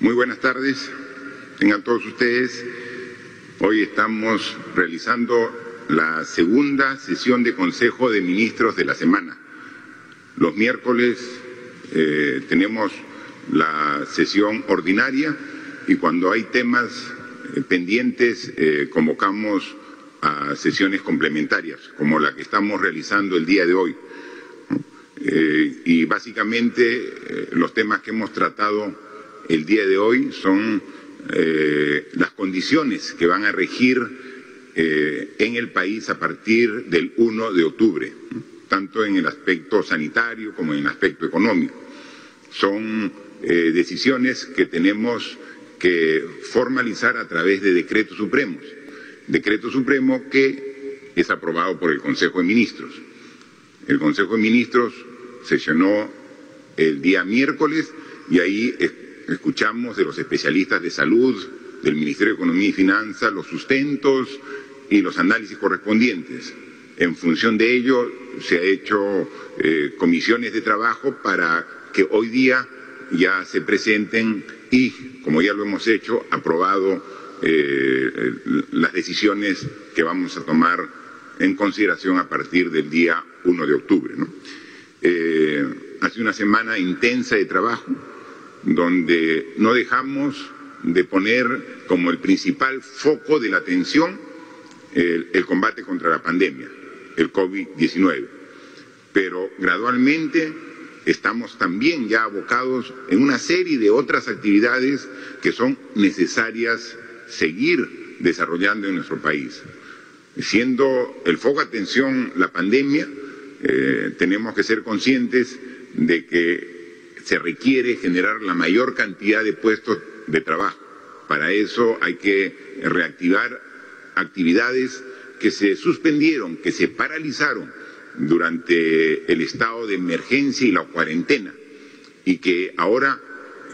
Muy buenas tardes, tengan todos ustedes. Hoy estamos realizando la segunda sesión de Consejo de Ministros de la semana. Los miércoles eh, tenemos la sesión ordinaria y cuando hay temas eh, pendientes eh, convocamos a sesiones complementarias, como la que estamos realizando el día de hoy. y básicamente los temas que hemos tratado el día de hoy son las condiciones que van a regir en el país a partir del 1 de octubre tanto en el aspecto sanitario como en el aspecto económico. Son eh, decisiones que tenemos que formalizar a través de decretos supremos. Decreto supremo que es aprobado por el Consejo de Ministros. El Consejo de Ministros sesionó el día miércoles y ahí escuchamos de los especialistas de salud, del Ministerio de Economía y Finanzas, los sustentos y los análisis correspondientes. En función de ello, se ha hecho eh, comisiones de trabajo para que hoy día ya se presenten y, como ya lo hemos hecho, aprobado eh, las decisiones que vamos a tomar en consideración a partir del día 1 de octubre. Eh, hace una semana intensa de trabajo donde no dejamos de poner como el principal foco de la atención el combate contra la pandemia el COVID-19. Pero gradualmente estamos también ya abocados en una serie de otras actividades que son necesarias seguir desarrollando en nuestro país. Siendo el foco de atención la pandemia, eh, tenemos que ser conscientes de que se requiere generar la mayor cantidad de puestos de trabajo. Para eso hay que reactivar actividades que se suspendieron, que se paralizaron durante el estado de emergencia y la cuarentena y que ahora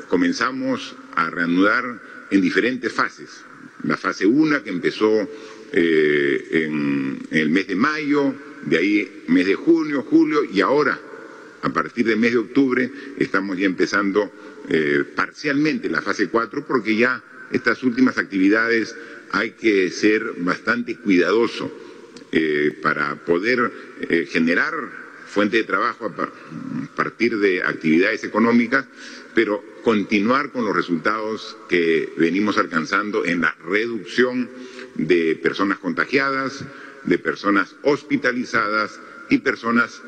comenzamos a reanudar en diferentes fases. La fase 1 que empezó eh, en, el mes de mayo, de ahí mes de junio, julio y ahora a partir del mes de octubre estamos ya empezando eh, parcialmente la fase 4 porque ya estas últimas actividades hay que ser bastante cuidadoso eh, para poder eh, generar fuente de trabajo a partir de actividades económicas, pero continuar con los resultados que venimos alcanzando en la reducción de personas contagiadas, de personas hospitalizadas y personas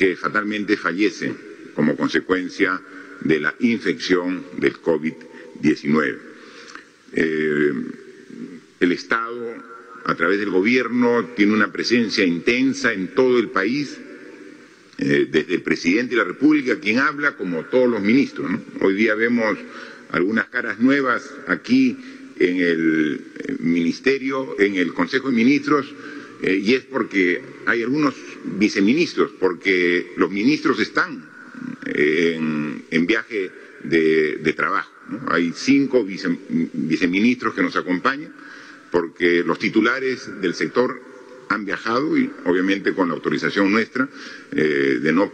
que fatalmente fallecen como consecuencia de la infección del COVID-19. El Estado, a través del Gobierno, tiene una presencia intensa en todo el país, eh, desde el presidente de la República, quien habla, como todos los ministros. Hoy día vemos algunas caras nuevas aquí en el eh, Ministerio, en el Consejo de Ministros, eh, y es porque hay algunos viceministros, porque los ministros están en, viaje de, trabajo. Hay cinco viceministros que nos acompañan porque los titulares del sector han viajado y obviamente con la autorización nuestra eh, de no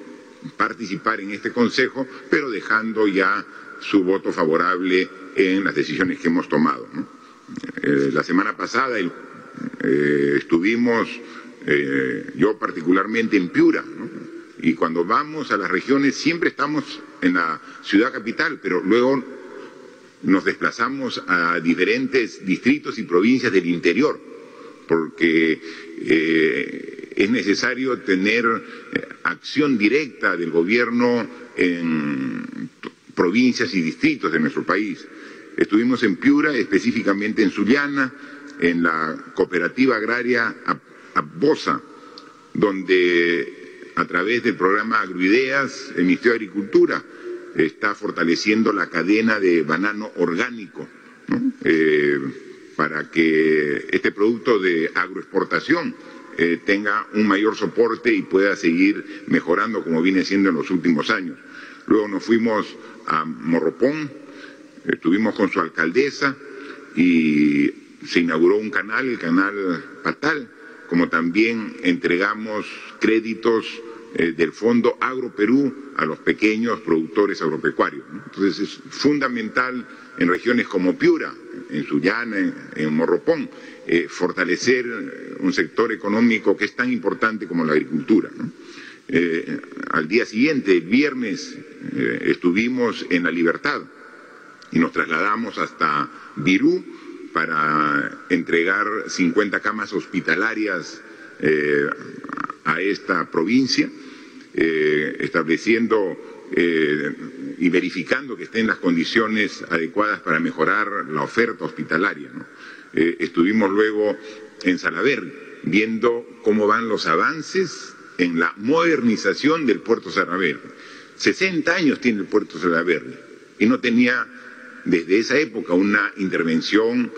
participar en este Consejo, pero dejando ya su voto favorable en las decisiones que hemos tomado. Eh, la semana pasada eh, estuvimos, yo particularmente en Piura, y cuando vamos a las regiones siempre estamos en la ciudad capital, pero luego nos desplazamos a diferentes distritos y provincias del interior, porque eh, es necesario tener eh, acción directa del gobierno en provincias y distritos de nuestro país. Estuvimos en Piura, específicamente en Sullana, en la cooperativa agraria Abosa, donde a través del programa Agroideas, el Ministerio de Agricultura, está fortaleciendo la cadena de banano orgánico eh, para que este producto de agroexportación eh, tenga un mayor soporte y pueda seguir mejorando como viene siendo en los últimos años. Luego nos fuimos a Morropón, estuvimos con su alcaldesa y se inauguró un canal, el canal Patal, como también entregamos créditos eh, del Fondo Agro Perú a los pequeños productores agropecuarios. Entonces es fundamental en regiones como Piura, en Sullana, en, Morropón, eh, fortalecer un sector económico que es tan importante como la agricultura. Eh, al día siguiente, el viernes, estuvimos en La Libertad y nos trasladamos hasta Virú para entregar 50 camas hospitalarias a esta provincia, eh, estableciendo eh, y verificando que estén las condiciones adecuadas para mejorar la oferta hospitalaria. Eh, estuvimos luego en Salaverry viendo cómo van los avances en la modernización del puerto Salaverry. 60 años tiene el puerto Salaverry y no tenía desde esa época una intervención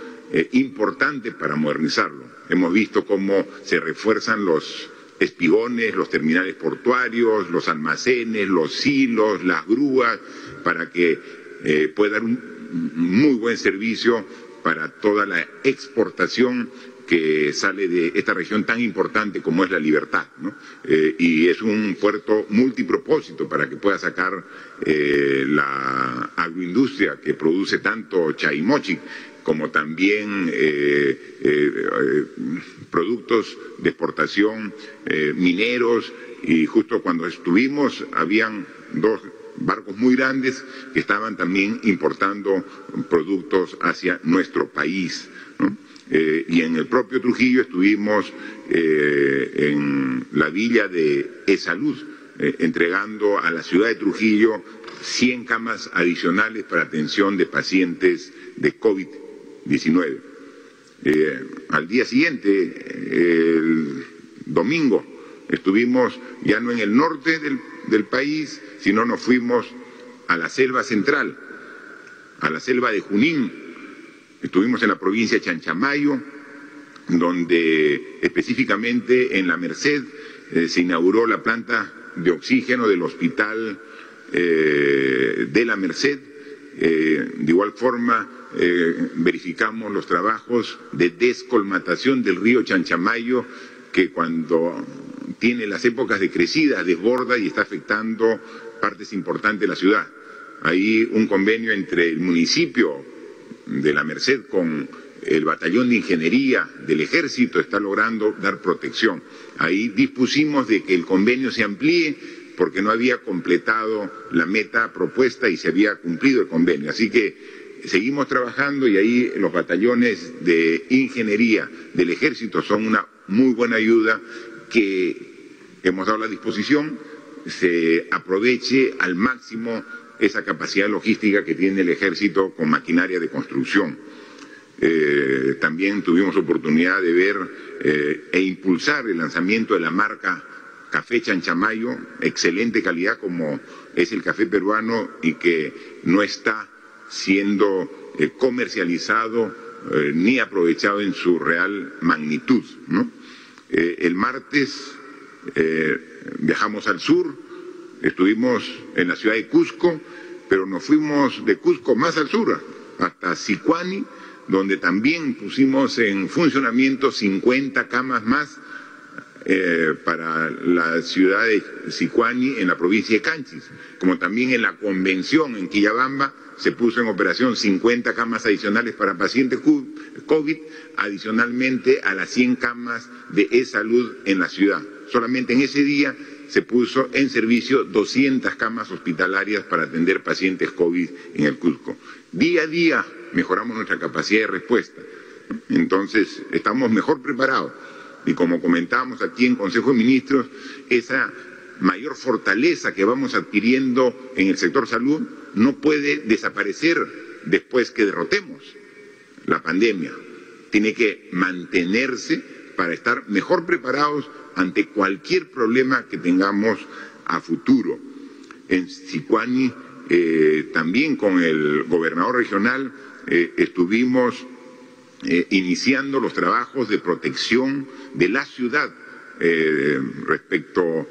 importante para modernizarlo. Hemos visto cómo se refuerzan los espigones, los terminales portuarios, los almacenes, los silos, las grúas, para que eh, pueda dar un muy buen servicio para toda la exportación que sale de esta región tan importante como es la libertad. Eh, y es un puerto multipropósito para que pueda sacar eh, la agroindustria que produce tanto chaimochi como también eh, eh, productos de exportación, eh, mineros, y justo cuando estuvimos habían dos barcos muy grandes que estaban también importando productos hacia nuestro país. y en el propio Trujillo estuvimos en la villa de E-Salud, entregando a la ciudad de Trujillo 100 camas adicionales para atención de pacientes de COVID 19. Eh, al día siguiente, el domingo, estuvimos ya no en el norte del, del país, sino nos fuimos a la selva central, a la selva de Junín. Estuvimos en la provincia de Chanchamayo, donde específicamente en la Merced eh, se inauguró la planta de oxígeno del hospital eh, de la Merced. De igual forma, eh, verificamos los trabajos de descolmatación del río Chanchamayo, que cuando tiene las épocas de crecida desborda y está afectando partes importantes de la ciudad. Hay un convenio entre el municipio de la Merced con el batallón de ingeniería del ejército está logrando dar protección. Ahí dispusimos de que el convenio se amplíe porque no había completado la meta propuesta y se había cumplido el convenio. Así que seguimos trabajando y ahí los batallones de ingeniería del ejército son una muy buena ayuda que hemos dado la disposición, se aproveche al máximo esa capacidad logística que tiene el ejército con maquinaria de construcción. Eh, también tuvimos oportunidad de ver eh, e impulsar el lanzamiento de la marca Café Chanchamayo, excelente calidad como es el café peruano y que no está siendo eh, comercializado eh, ni aprovechado en su real magnitud. Eh, el martes viajamos al sur, estuvimos en la ciudad de Cusco, pero nos fuimos de Cusco más al sur, hasta Sicuani, donde también pusimos en funcionamiento 50 camas más para la ciudad de Sicuani en la provincia de Canchis, como también en la convención en Quillabamba se puso en operación 50 camas adicionales para pacientes COVID, adicionalmente a las 100 camas de e-salud en la ciudad. Solamente en ese día se puso en servicio 200 camas hospitalarias para atender pacientes COVID en el Cusco. Día a día mejoramos nuestra capacidad de respuesta. Entonces, estamos mejor preparados. Y como comentábamos aquí en Consejo de Ministros, esa mayor fortaleza que vamos adquiriendo en el sector salud no puede desaparecer después que derrotemos la pandemia. Tiene que mantenerse para estar mejor preparados ante cualquier problema que tengamos a futuro. En Sicuani, eh, también con el gobernador regional, eh, estuvimos eh, iniciando los trabajos de protección de la ciudad respecto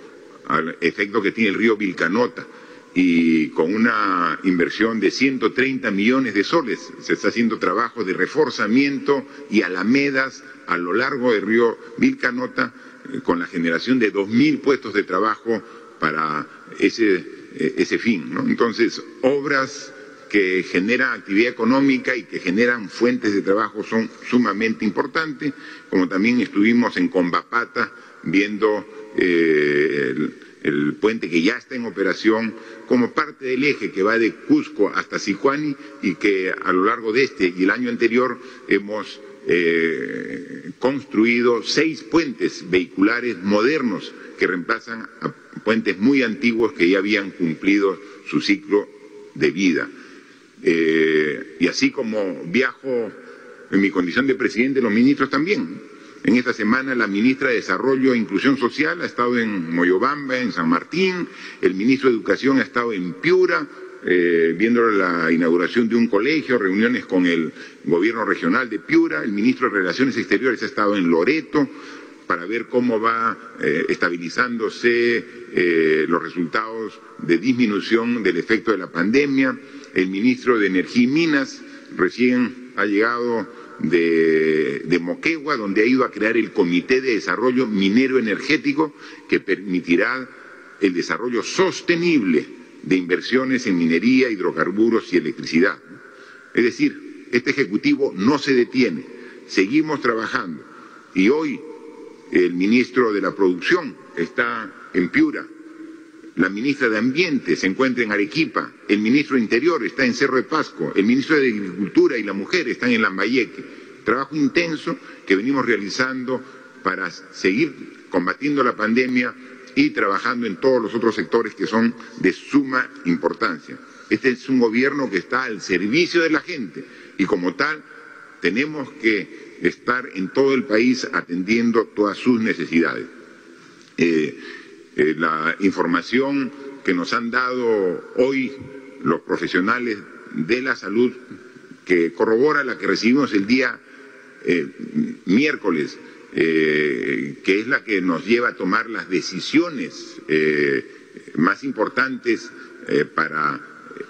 al efecto que tiene el río Vilcanota y con una inversión de 130 millones de soles se está haciendo trabajo de reforzamiento y alamedas a lo largo del río Vilcanota eh, con la generación de 2.000 puestos de trabajo para ese, eh, ese fin. Entonces, obras que generan actividad económica y que generan fuentes de trabajo son sumamente importantes, como también estuvimos en Combapata viendo eh, el, puente que ya está en operación como parte del eje que va de Cusco hasta Sijuani y que a lo largo de este y el año anterior hemos eh, construido seis puentes vehiculares modernos que reemplazan a puentes muy antiguos que ya habían cumplido su ciclo de vida. Eh, y así como viajo en mi condición de presidente, los ministros también. En esta semana la ministra de Desarrollo e Inclusión Social ha estado en Moyobamba, en San Martín, el ministro de Educación ha estado en Piura, eh, viendo la inauguración de un colegio, reuniones con el gobierno regional de Piura, el ministro de Relaciones Exteriores ha estado en Loreto para ver cómo va eh, estabilizándose los resultados de disminución del efecto de la pandemia, el ministro de Energía y Minas recién ha llegado de, de, Moquegua, donde ha ido a crear el Comité de Desarrollo Minero Energético, que permitirá el desarrollo sostenible de inversiones en minería, hidrocarburos y electricidad. Es decir, este Ejecutivo no se detiene, seguimos trabajando. Y hoy el ministro de la Producción está en Piura, la ministra de Ambiente se encuentra en Arequipa, el ministro de Interior está en Cerro de Pasco, el ministro de Agricultura y la Mujer están en Lambayeque. Trabajo intenso que venimos realizando para seguir combatiendo la pandemia y trabajando en todos los otros sectores que son de suma importancia. Este es un gobierno que está al servicio de la gente y como tal tenemos que estar en todo el país atendiendo todas sus necesidades. Eh, eh, la información que nos han dado hoy los profesionales de la salud, que corrobora la que recibimos el día eh, miércoles, eh, que es la que nos lleva a tomar las decisiones más importantes para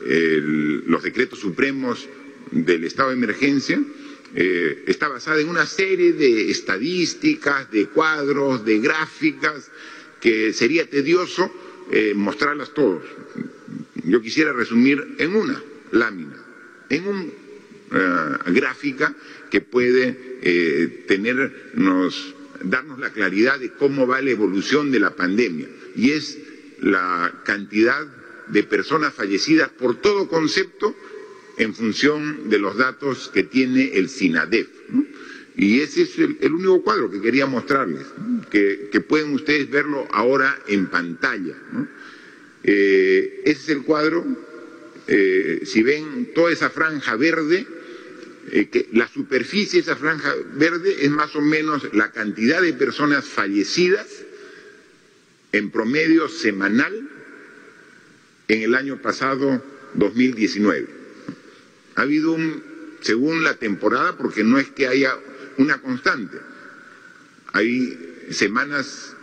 los decretos supremos del estado de emergencia, está basada en una serie de estadísticas, de cuadros, de gráficas, que sería tedioso eh, mostrarlas todos. Yo quisiera resumir en una lámina, en una eh, gráfica que puede eh, tenernos, darnos la claridad de cómo va la evolución de la pandemia. Y es la cantidad de personas fallecidas por todo concepto en función de los datos que tiene el SINADEF. Y ese es el, único cuadro que quería mostrarles, que, pueden ustedes verlo ahora en pantalla. Eh, ese es el cuadro, eh, si ven toda esa franja verde, eh, que la superficie de esa franja verde es más o menos la cantidad de personas fallecidas en promedio semanal en el año pasado 2019. Ha habido un, según la temporada, porque no es que haya una constante. Hay semanas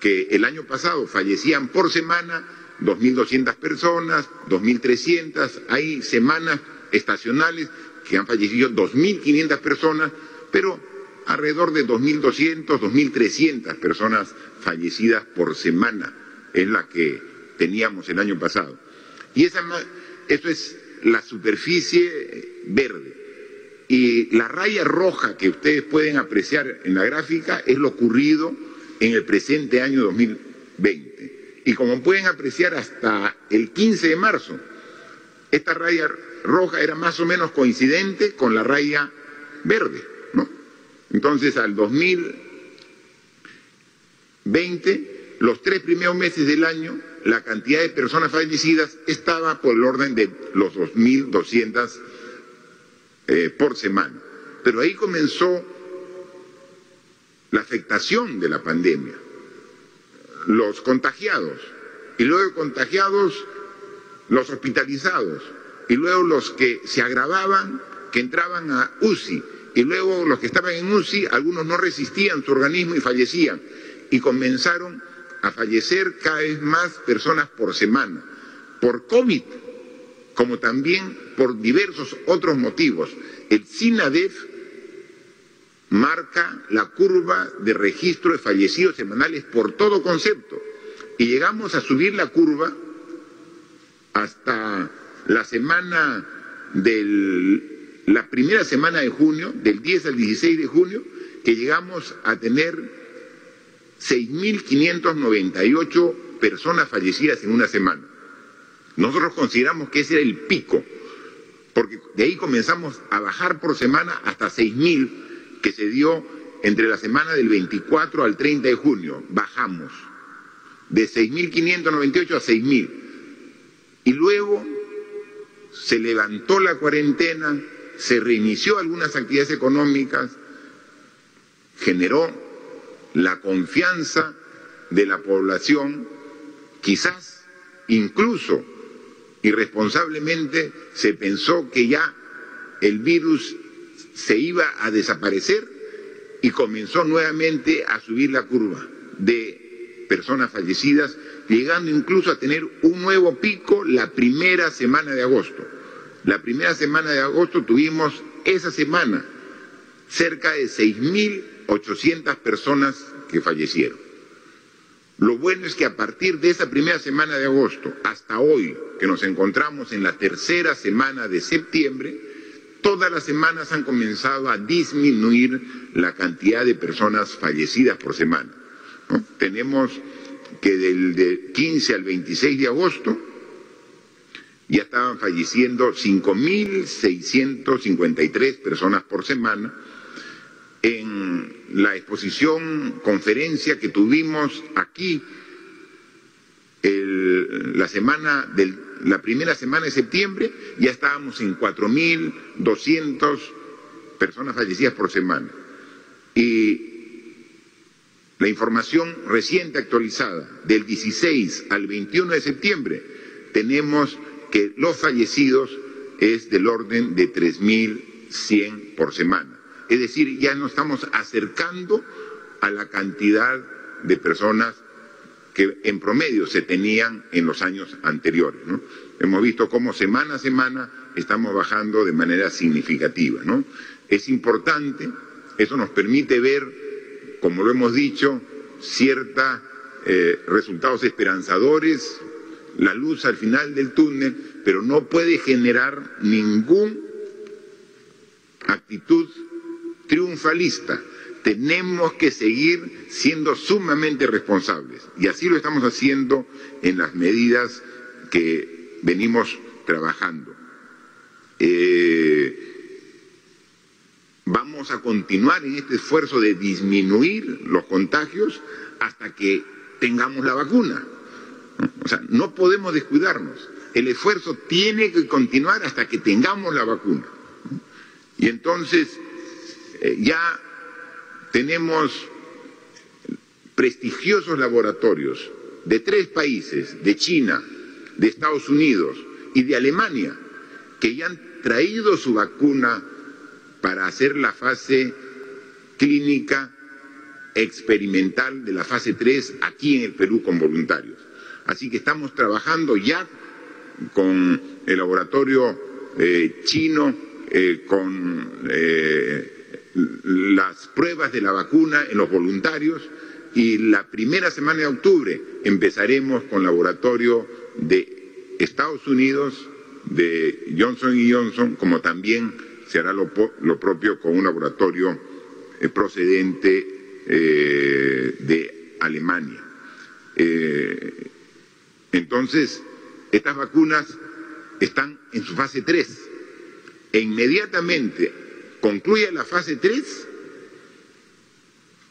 que el año pasado fallecían por semana 2.200 personas, 2.300, hay semanas estacionales que han fallecido 2.500 personas, pero alrededor de 2.200, 2.300 personas fallecidas por semana es la que teníamos el año pasado. Y esa, eso es la superficie verde. Y la raya roja que ustedes pueden apreciar en la gráfica es lo ocurrido en el presente año 2020. Y como pueden apreciar hasta el 15 de marzo, esta raya roja era más o menos coincidente con la raya verde. ¿no? Entonces al 2020, los tres primeros meses del año, la cantidad de personas fallecidas estaba por el orden de los 2.200 eh, por semana. Pero ahí comenzó la afectación de la pandemia, los contagiados, y luego contagiados los hospitalizados, y luego los que se agravaban, que entraban a UCI, y luego los que estaban en UCI, algunos no resistían su organismo y fallecían, y comenzaron a fallecer cada vez más personas por semana, por COVID como también por diversos otros motivos. El SINADEF marca la curva de registro de fallecidos semanales por todo concepto, y llegamos a subir la curva hasta la semana del la primera semana de junio, del 10 al 16 de junio, que llegamos a tener 6.598 personas fallecidas en una semana. Nosotros consideramos que ese era el pico, porque de ahí comenzamos a bajar por semana hasta 6.000 que se dio entre la semana del 24 al 30 de junio. Bajamos de 6.598 a 6.000. Y luego se levantó la cuarentena, se reinició algunas actividades económicas, generó la confianza de la población, quizás incluso irresponsablemente se pensó que ya el virus se iba a desaparecer y comenzó nuevamente a subir la curva de personas fallecidas, llegando incluso a tener un nuevo pico la primera semana de agosto. La primera semana de agosto tuvimos esa semana cerca de 6.800 personas que fallecieron. Lo bueno es que a partir de esa primera semana de agosto hasta hoy, que nos encontramos en la tercera semana de septiembre, todas las semanas han comenzado a disminuir la cantidad de personas fallecidas por semana. Tenemos que del 15 al 26 de agosto ya estaban falleciendo 5.653 personas por semana. En la exposición, conferencia que tuvimos aquí la semana del, la primera semana de septiembre, ya estábamos en 4.200 personas fallecidas por semana. Y la información reciente actualizada del 16 al 21 de septiembre tenemos que los fallecidos es del orden de 3.100 por semana. Es decir, ya nos estamos acercando a la cantidad de personas que en promedio se tenían en los años anteriores. Hemos visto cómo semana a semana estamos bajando de manera significativa. ¿no? Es importante, eso nos permite ver, como lo hemos dicho, ciertos eh, resultados esperanzadores, la luz al final del túnel, pero no puede generar ninguna actitud triunfalista. Tenemos que seguir siendo sumamente responsables y así lo estamos haciendo en las medidas que venimos trabajando. Eh, vamos a continuar en este esfuerzo de disminuir los contagios hasta que tengamos la vacuna. O sea, no podemos descuidarnos. El esfuerzo tiene que continuar hasta que tengamos la vacuna. Y entonces eh, ya tenemos prestigiosos laboratorios de tres países, de China, de Estados Unidos y de Alemania, que ya han traído su vacuna para hacer la fase clínica experimental de la fase 3 aquí en el Perú con voluntarios. Así que estamos trabajando ya con el laboratorio eh, chino, eh, con las pruebas de la vacuna en los voluntarios y la primera semana de octubre empezaremos con laboratorio de Estados Unidos, de Johnson Johnson, como también se hará lo, propio con un laboratorio procedente de Alemania. Entonces, estas vacunas están en su fase 3 e inmediatamente concluye la fase 3,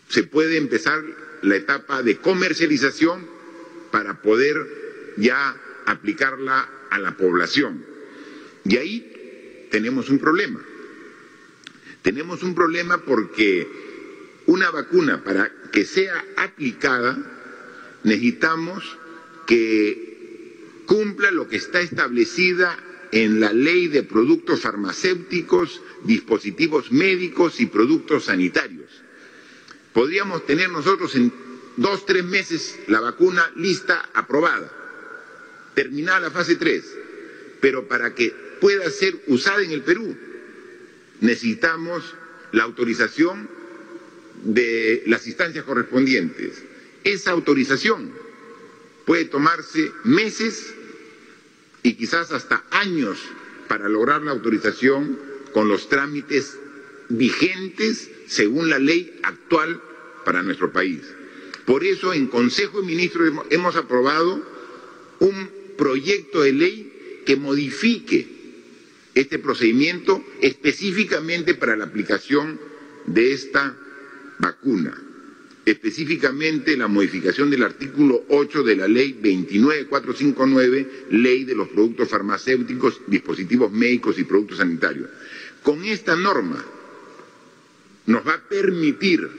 se puede empezar la etapa de comercialización para poder ya aplicarla a la población. Y ahí tenemos un problema. Tenemos un problema porque una vacuna para que sea aplicada necesitamos que cumpla lo que está establecida en la ley de productos farmacéuticos, dispositivos médicos y productos sanitarios. Podríamos tener nosotros en dos, tres meses la vacuna lista, aprobada, terminada la fase 3, pero para que pueda ser usada en el Perú necesitamos la autorización de las instancias correspondientes. Esa autorización puede tomarse meses y quizás hasta años para lograr la autorización con los trámites vigentes según la ley actual para nuestro país. Por eso en Consejo de Ministros hemos aprobado un proyecto de ley que modifique este procedimiento específicamente para la aplicación de esta vacuna, específicamente la modificación del artículo 8 de la ley 29459, ley de los productos farmacéuticos, dispositivos médicos y productos sanitarios. Con esta norma nos va a permitir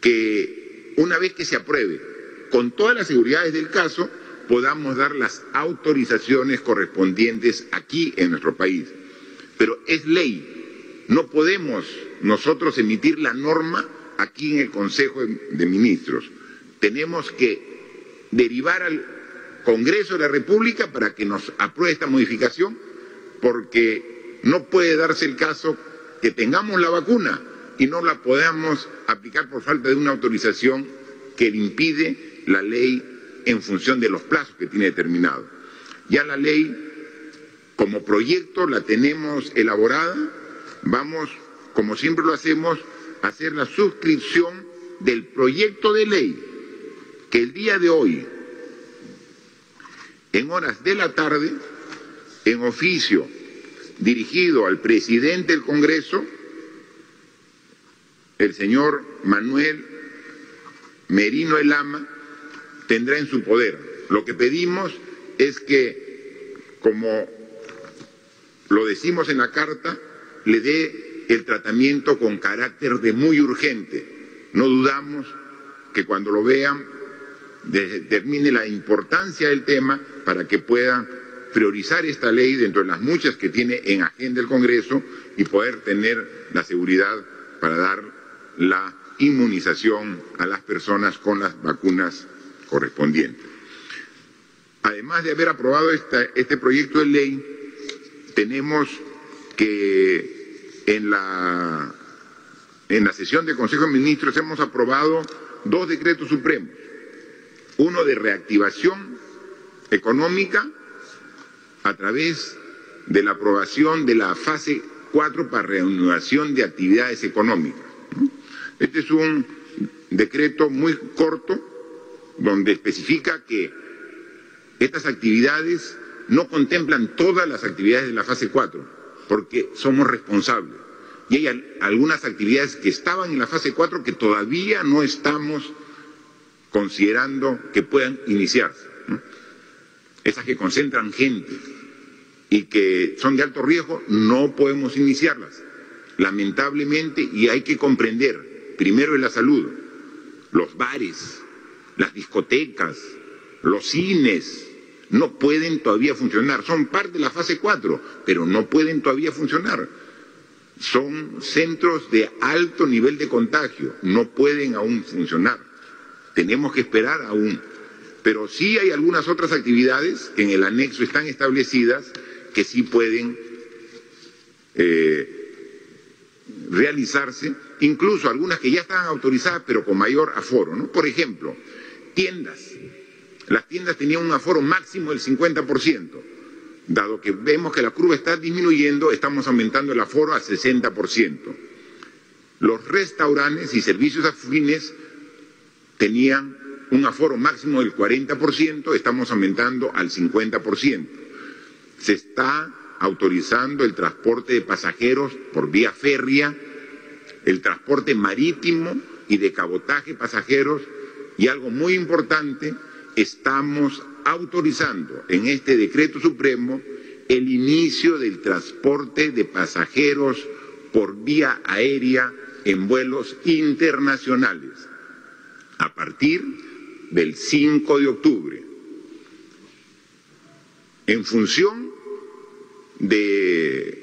que una vez que se apruebe, con todas las seguridades del caso, podamos dar las autorizaciones correspondientes aquí en nuestro país. Pero es ley, no podemos nosotros emitir la norma aquí en el Consejo de Ministros. Tenemos que derivar al Congreso de la República para que nos apruebe esta modificación, porque no puede darse el caso que tengamos la vacuna y no la podamos aplicar por falta de una autorización que impide la ley en función de los plazos que tiene determinado. Ya la ley, como proyecto, la tenemos elaborada, vamos, como siempre lo hacemos, hacer la suscripción del proyecto de ley que el día de hoy, en horas de la tarde, en oficio dirigido al presidente del Congreso, el señor Manuel Merino Elama tendrá en su poder. Lo que pedimos es que, como lo decimos en la carta, le dé el tratamiento con carácter de muy urgente. No dudamos que cuando lo vean determine la importancia del tema para que pueda priorizar esta ley dentro de las muchas que tiene en agenda el Congreso y poder tener la seguridad para dar la inmunización a las personas con las vacunas correspondientes. Además de haber aprobado este proyecto de ley, tenemos que en la, en la sesión del Consejo de Ministros hemos aprobado dos decretos supremos, uno de reactivación económica a través de la aprobación de la fase 4 para reanudación de actividades económicas este es un decreto muy corto donde especifica que estas actividades no contemplan todas las actividades de la fase 4, porque somos responsables. Y hay algunas actividades que estaban en la fase 4 que todavía no estamos considerando que puedan iniciarse. Esas que concentran gente y que son de alto riesgo, no podemos iniciarlas. Lamentablemente, y hay que comprender primero es la salud, los bares, las discotecas, los cines, no pueden todavía funcionar. Son parte de la fase 4, pero no pueden todavía funcionar. Son centros de alto nivel de contagio, no pueden aún funcionar. Tenemos que esperar aún. Pero sí hay algunas otras actividades que en el anexo están establecidas que sí pueden eh, realizarse incluso algunas que ya estaban autorizadas pero con mayor aforo. ¿no? Por ejemplo, tiendas. Las tiendas tenían un aforo máximo del 50%. Dado que vemos que la curva está disminuyendo, estamos aumentando el aforo al 60%. Los restaurantes y servicios afines tenían un aforo máximo del 40%, estamos aumentando al 50%. Se está autorizando el transporte de pasajeros por vía férrea el transporte marítimo y de cabotaje pasajeros y algo muy importante, estamos autorizando en este decreto supremo el inicio del transporte de pasajeros por vía aérea en vuelos internacionales a partir del 5 de octubre. En función de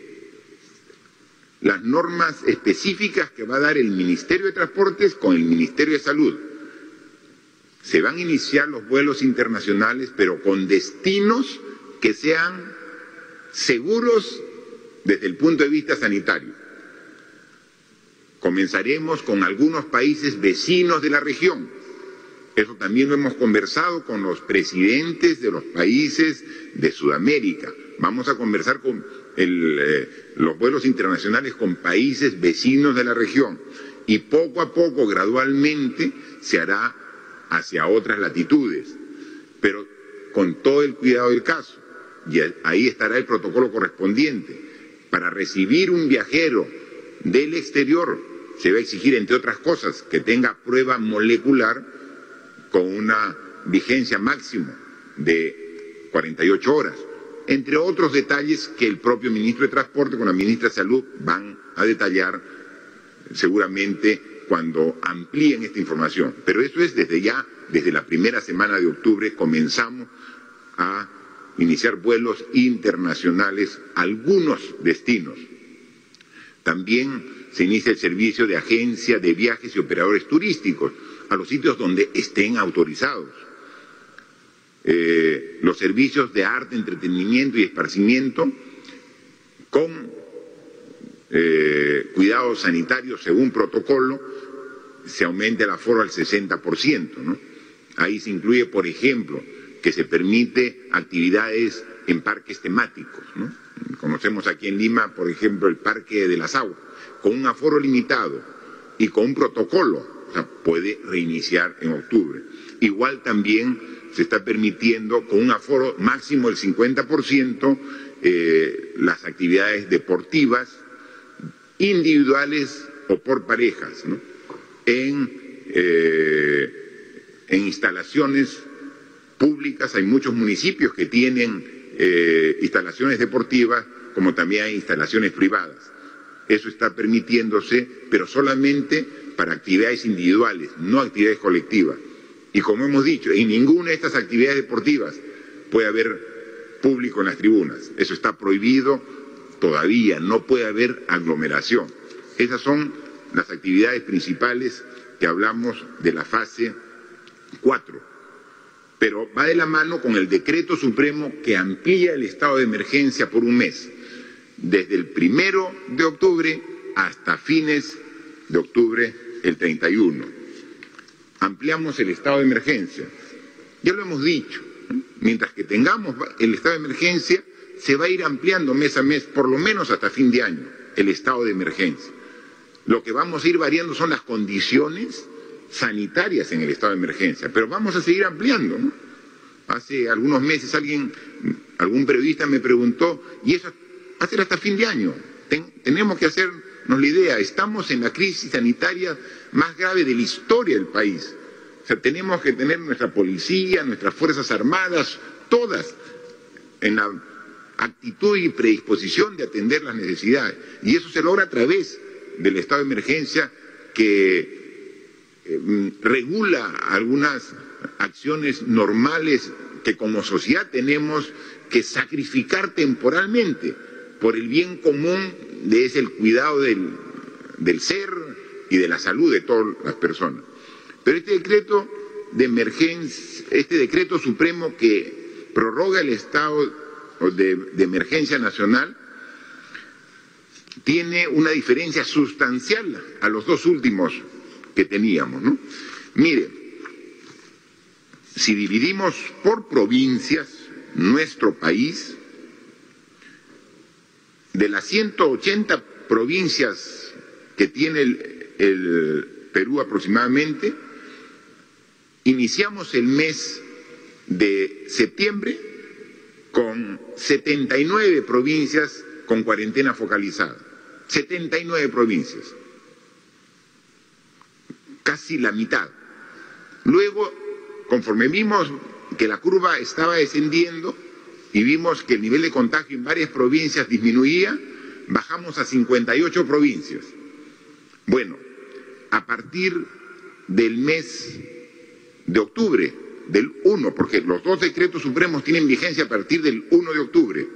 las normas específicas que va a dar el Ministerio de Transportes con el Ministerio de Salud. Se van a iniciar los vuelos internacionales, pero con destinos que sean seguros desde el punto de vista sanitario. Comenzaremos con algunos países vecinos de la región, Eso también lo hemos conversado con los presidentes de los países de Sudamérica. Vamos a conversar con eh, los vuelos internacionales con países vecinos de la región. Y poco a poco, gradualmente, se hará hacia otras latitudes, pero con todo el cuidado del caso. Y ahí estará el protocolo correspondiente. Para recibir un viajero del exterior se va a exigir, entre otras cosas, que tenga prueba molecular con una vigencia máxima de 48 horas, entre otros detalles que el propio ministro de Transporte con la ministra de Salud van a detallar seguramente cuando amplíen esta información. Pero eso es desde ya, desde la primera semana de octubre, comenzamos a iniciar vuelos internacionales a algunos destinos. También se inicia el servicio de agencia de viajes y operadores turísticos a los sitios donde estén autorizados. Eh, los servicios de arte, entretenimiento y esparcimiento con eh, cuidados sanitarios según protocolo, se aumenta el aforo al 60%. ¿no? Ahí se incluye, por ejemplo, que se permite actividades en parques temáticos. ¿no? Conocemos aquí en Lima, por ejemplo, el Parque de las Aguas, con un aforo limitado y con un protocolo, o sea, puede reiniciar en octubre. Igual también se está permitiendo con un aforo máximo del 50% eh, las actividades deportivas individuales o por parejas, eh, en instalaciones públicas. Hay muchos municipios que tienen eh, instalaciones deportivas, como también hay instalaciones privadas. Eso está permitiéndose, pero solamente para actividades individuales, no actividades colectivas. Y como hemos dicho, en ninguna de estas actividades deportivas puede haber público en las tribunas. Eso está prohibido todavía, no puede haber aglomeración. Esas son las actividades principales que hablamos de la fase 4. Pero va de la mano con el decreto supremo que amplía el estado de emergencia por un mes, desde el primero de octubre hasta fines de octubre el 31. Ampliamos el estado de emergencia. Ya lo hemos dicho, mientras que tengamos el estado de emergencia, se va a ir ampliando mes a mes, por lo menos hasta fin de año, el estado de emergencia. Lo que vamos a ir variando son las condiciones sanitarias en el estado de emergencia, pero vamos a seguir ampliando. Hace algunos meses alguien, algún periodista me preguntó, ¿y eso ser hasta fin de año? tenemos que hacernos la idea, estamos en la crisis sanitaria más grave de la historia del país. O sea, tenemos que tener nuestra policía, nuestras Fuerzas Armadas, todas en la actitud y predisposición de atender las necesidades. Y eso se logra a través del estado de emergencia que eh, regula algunas acciones normales que como sociedad tenemos que sacrificar temporalmente por el bien común de ese el cuidado del, del ser y de la salud de todas las personas. Pero este decreto de emergencia, este decreto supremo que prorroga el estado de, de emergencia nacional, tiene una diferencia sustancial a los dos últimos que teníamos. ¿no? Mire, si dividimos por provincias nuestro país, de las 180 provincias que tiene el, el Perú aproximadamente, iniciamos el mes de septiembre con 79 provincias con cuarentena focalizada. 79 provincias. Casi la mitad. Luego, conforme vimos que la curva estaba descendiendo y vimos que el nivel de contagio en varias provincias disminuía, bajamos a 58 provincias. Bueno, a partir del mes de octubre, del 1, porque los dos decretos supremos tienen vigencia a partir del 1 de octubre.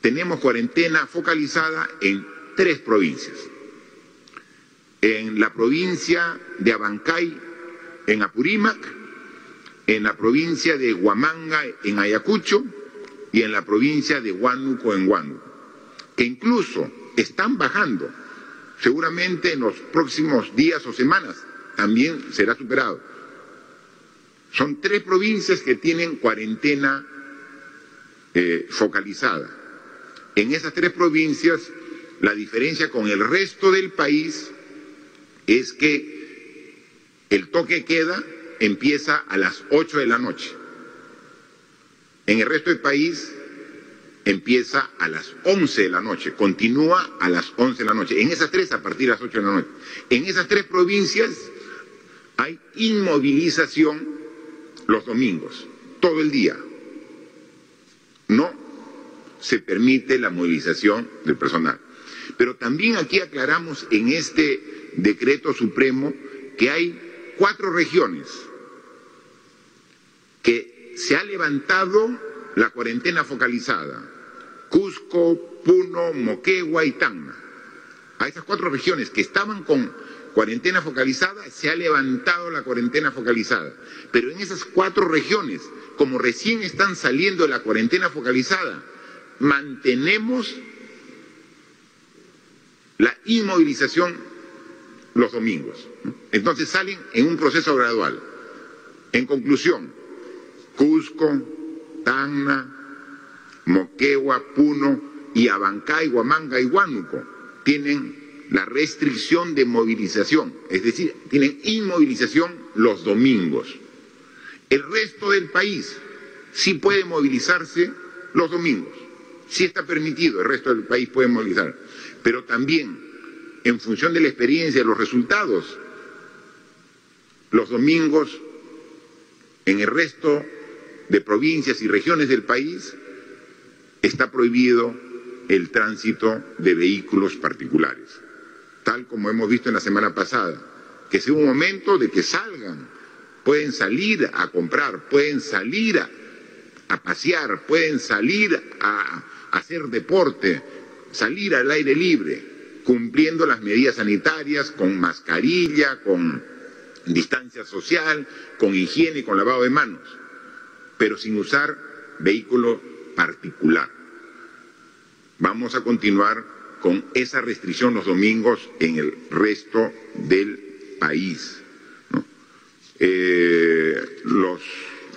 Tenemos cuarentena focalizada en tres provincias. En la provincia de Abancay, en Apurímac, en la provincia de Huamanga, en Ayacucho, y en la provincia de Huánuco, en Huánuco, que incluso están bajando. Seguramente en los próximos días o semanas también será superado Son tres provincias que tienen cuarentena eh, focalizada. En esas tres provincias, la diferencia con el resto del país es que el toque queda empieza a las 8 de la noche. En el resto del país empieza a las 11 de la noche, continúa a las 11 de la noche. En esas tres, a partir de las 8 de la noche. En esas tres provincias hay inmovilización los domingos, todo el día. No se permite la movilización del personal. Pero también aquí aclaramos en este decreto supremo que hay cuatro regiones que se ha levantado la cuarentena focalizada. Cusco, Puno, Moquegua y Tacna. A esas cuatro regiones que estaban con cuarentena focalizada, se ha levantado la cuarentena focalizada. Pero en esas cuatro regiones, como recién están saliendo de la cuarentena focalizada, mantenemos la inmovilización los domingos. Entonces salen en un proceso gradual. En conclusión, Cusco, Tacna, Moquegua, Puno y Abancay, Huamanga y Huánuco tienen la restricción de movilización, es decir, tienen inmovilización los domingos. El resto del país sí puede movilizarse los domingos, sí está permitido, el resto del país puede movilizar, pero también en función de la experiencia y los resultados, los domingos en el resto de provincias y regiones del país está prohibido el tránsito de vehículos particulares, tal como hemos visto en la semana pasada, que sea un momento de que salgan, pueden salir a comprar, pueden salir a, pasear, pueden salir a, a hacer deporte, salir al aire libre, cumpliendo las medidas sanitarias con mascarilla, con distancia social, con higiene, con lavado de manos, pero sin usar vehículo particular. Vamos a continuar con esa restricción los domingos en el resto del país. Eh, los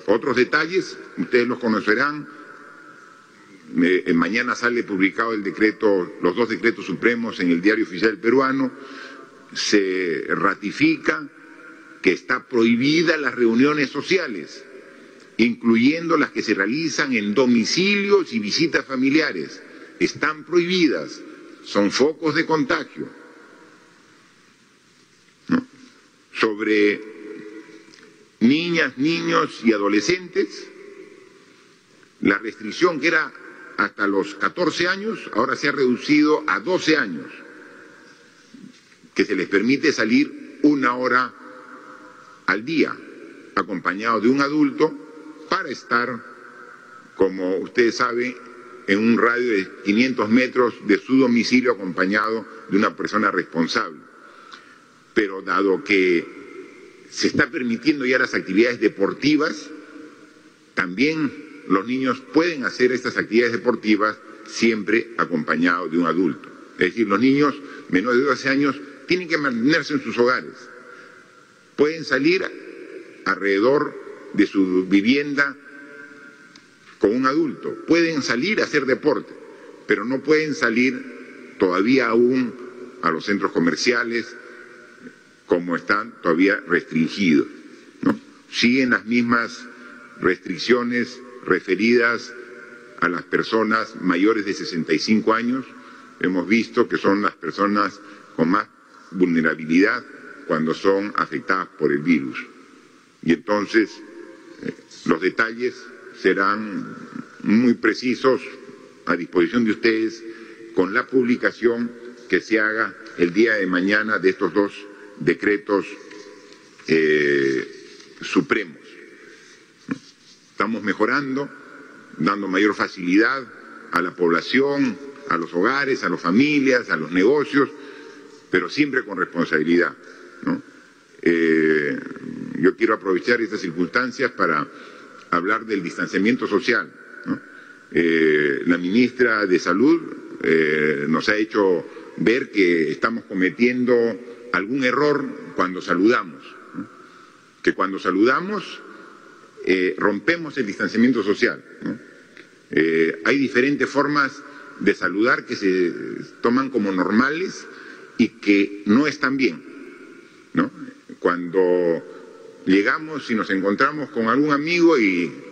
otros detalles, ustedes los conocerán. Eh, mañana sale publicado el decreto, los dos decretos supremos en el diario oficial peruano. Se ratifica que está prohibida las reuniones sociales incluyendo las que se realizan en domicilios y visitas familiares, están prohibidas, son focos de contagio. Sobre niñas, niños y adolescentes, la restricción que era hasta los 14 años, ahora se ha reducido a 12 años, que se les permite salir una hora al día, acompañado de un adulto para estar, como ustedes saben, en un radio de 500 metros de su domicilio acompañado de una persona responsable. Pero dado que se está permitiendo ya las actividades deportivas, también los niños pueden hacer estas actividades deportivas siempre acompañados de un adulto. Es decir, los niños menores de 12 años tienen que mantenerse en sus hogares. Pueden salir alrededor de su vivienda con un adulto. Pueden salir a hacer deporte, pero no pueden salir todavía aún a los centros comerciales como están todavía restringidos. Siguen las mismas restricciones referidas a las personas mayores de 65 años. Hemos visto que son las personas con más vulnerabilidad cuando son afectadas por el virus. Y entonces los detalles serán muy precisos a disposición de ustedes con la publicación que se haga el día de mañana de estos dos decretos eh, supremos. Estamos mejorando, dando mayor facilidad a la población, a los hogares, a las familias, a los negocios, pero siempre con responsabilidad. Eh, yo quiero aprovechar estas circunstancias para hablar del distanciamiento social. Eh, la ministra de Salud eh, nos ha hecho ver que estamos cometiendo algún error cuando saludamos, que cuando saludamos eh, rompemos el distanciamiento social. Hay diferentes formas de saludar que se toman como normales y que no están bien. Cuando llegamos y nos encontramos con algún amigo y,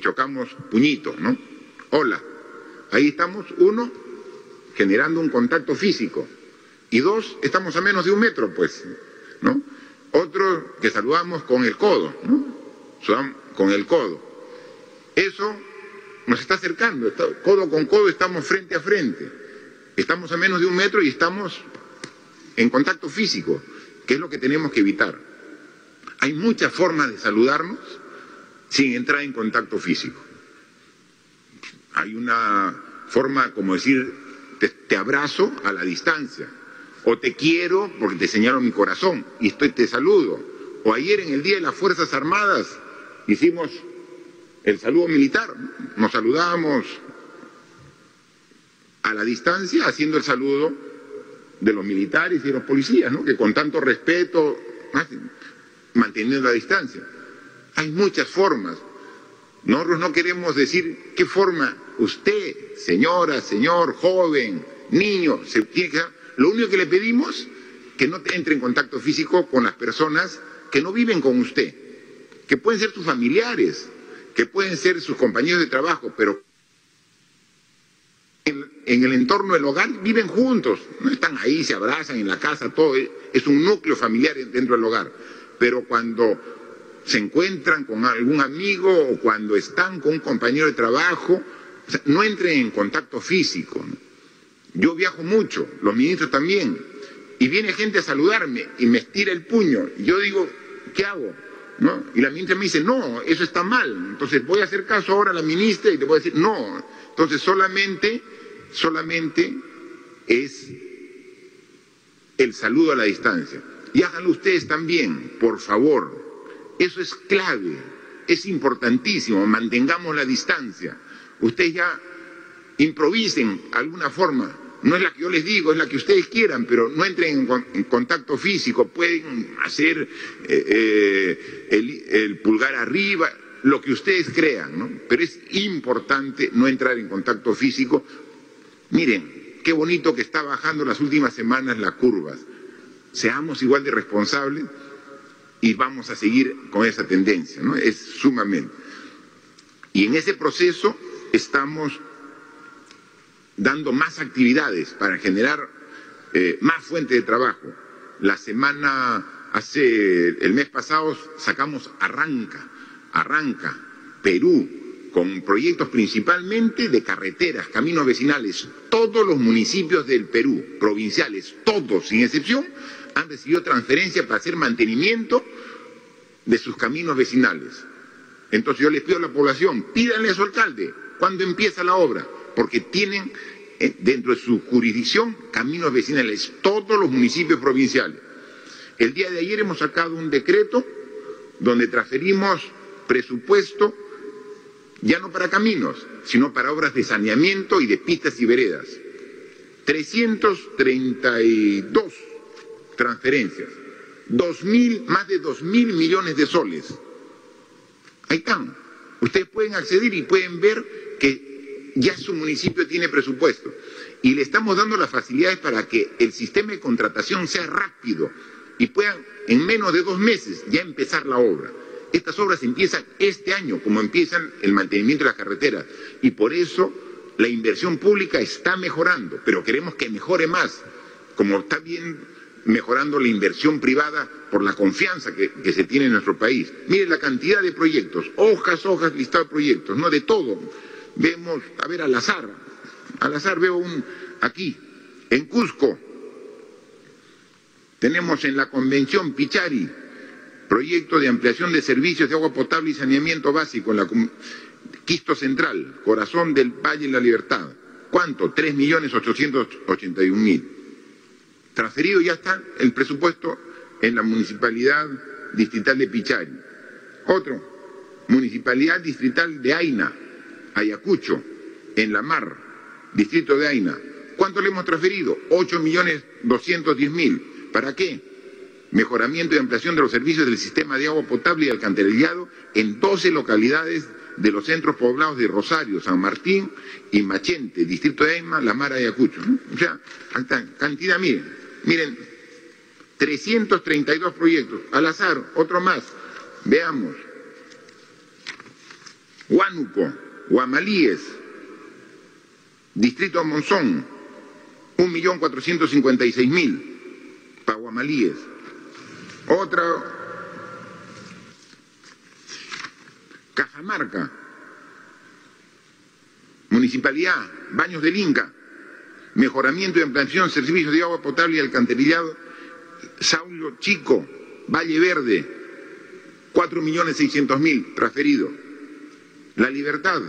chocamos puñitos, ¿no? Hola. Ahí estamos, uno, generando un contacto físico. Y dos, estamos a menos de un metro, pues, ¿no? Otro que saludamos con el codo, ¿no? Con el codo. Eso nos está acercando, codo con codo estamos frente a frente. Estamos a menos de un metro y estamos en contacto físico, que es lo que tenemos que evitar. Hay muchas formas de saludarnos sin entrar en contacto físico. Hay una forma, como decir, te, abrazo a la distancia, o te quiero porque te señalo mi corazón y estoy, te saludo. O ayer en el Día de las Fuerzas Armadas hicimos el saludo militar, nos saludamos a la distancia haciendo el saludo de los militares y de los policías, ¿no? que con tanto respeto, manteniendo la distancia. Hay muchas formas. Nosotros no queremos decir qué forma usted, señora, señor, joven, niño, se que... Lo único que le pedimos que no entre en contacto físico con las personas que no viven con usted, que pueden ser sus familiares, que pueden ser sus compañeros de trabajo, pero en, el entorno del hogar viven juntos, no están ahí, se abrazan en la casa, todo es un núcleo familiar dentro del hogar. Pero cuando se encuentran con algún amigo o cuando están con un compañero de trabajo, no entren en contacto físico. Yo viajo mucho, los ministros también, y viene gente a saludarme y me estira el puño. Y yo digo, ¿qué hago? Y la ministra me dice, no, eso está mal. Entonces voy a hacer caso ahora a la ministra y te voy a decir, no. Entonces solamente, solamente es el saludo a la distancia. Y háganlo ustedes también, por favor. Eso es clave, es importantísimo, mantengamos la distancia. Ustedes ya improvisen alguna forma, no es la que yo les digo, es la que ustedes quieran, pero no entren en, contacto físico, pueden hacer eh, eh, el, pulgar arriba, lo que ustedes crean, ¿no? Pero es importante no entrar en contacto físico. Miren, qué bonito que está bajando las últimas semanas las curvas. Seamos igual de responsables y vamos a seguir con esa tendencia, ¿no? Es sumamente. Y en ese proceso estamos dando más actividades para generar eh, más fuentes de trabajo. La semana, hace el mes pasado sacamos Arranca, Arranca, Perú, con proyectos principalmente de carreteras, caminos vecinales. Todos los municipios del Perú, provinciales, todos sin excepción, han recibido transferencia para hacer mantenimiento de sus caminos vecinales. Entonces yo les pido a la población, pídanle a su alcalde cuándo empieza la obra, porque tienen eh, dentro de su jurisdicción caminos vecinales, todos los municipios provinciales. El día de ayer hemos sacado un decreto donde transferimos presupuesto ya no para caminos, sino para obras de saneamiento y de pistas y veredas. 332 transferencias, dos mil, más de dos mil millones de soles. Ahí están. Ustedes pueden acceder y pueden ver que ya su municipio tiene presupuesto. Y le estamos dando las facilidades para que el sistema de contratación sea rápido y puedan en menos de dos meses ya empezar la obra. Estas obras empiezan este año, como empiezan el mantenimiento de las carreteras. Y por eso la inversión pública está mejorando, pero queremos que mejore más. Como está bien mejorando la inversión privada por la confianza que, se tiene en nuestro país. Mire la cantidad de proyectos, hojas, hojas, listado de proyectos, no de todo. Vemos, a ver, al azar, al azar veo un aquí, en Cusco, tenemos en la Convención Pichari, proyecto de ampliación de servicios de agua potable y saneamiento básico en la Quisto Central, corazón del Valle de la Libertad. ¿Cuánto? 3.881.000. Transferido ya está el presupuesto en la Municipalidad Distrital de Pichari. Otro, Municipalidad Distrital de Aina, Ayacucho, en La Mar, Distrito de Aina. ¿Cuánto le hemos transferido? Ocho millones doscientos diez mil. ¿Para qué? mejoramiento y ampliación de los servicios del sistema de agua potable y alcantarillado en 12 localidades de los centros poblados de Rosario, San Martín y Machente, distrito de Aima, La Mara y Ayacucho. O sea, cantidad, miren, miren, 332 proyectos, al azar, otro más, veamos. Huánuco, Guamalíes, distrito Monzón, 1.456.000 para Guamalíes. Otra Cajamarca, Municipalidad, Baños del Inca, mejoramiento y ampliación servicios de agua potable y alcantarillado, Saulo Chico, Valle Verde, 4.600.000 transferido. La Libertad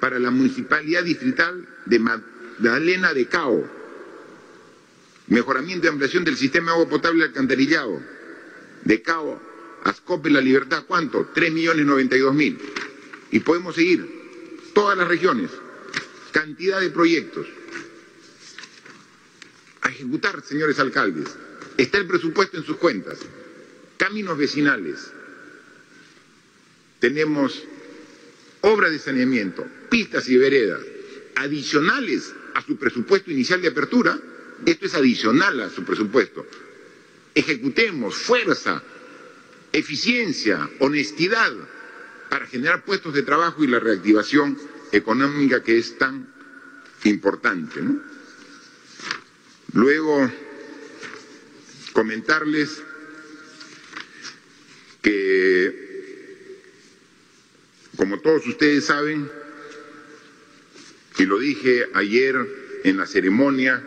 para la Municipalidad Distrital de Magdalena de Cao, mejoramiento y ampliación del sistema de agua potable y alcantarillado, de Cao Ascope La Libertad, ¿cuánto? 3.092.000. Y podemos seguir. Todas las regiones. Cantidad de proyectos. A ejecutar, señores alcaldes. Está el presupuesto en sus cuentas. Caminos vecinales. Tenemos obras de saneamiento, pistas y veredas, adicionales a su presupuesto inicial de apertura. Esto es adicional a su presupuesto. Ejecutemos, fuerza, eficiencia, honestidad para generar puestos de trabajo y la reactivación económica que es tan importante. Luego, comentarles que, como todos ustedes saben, y lo dije ayer en la ceremonia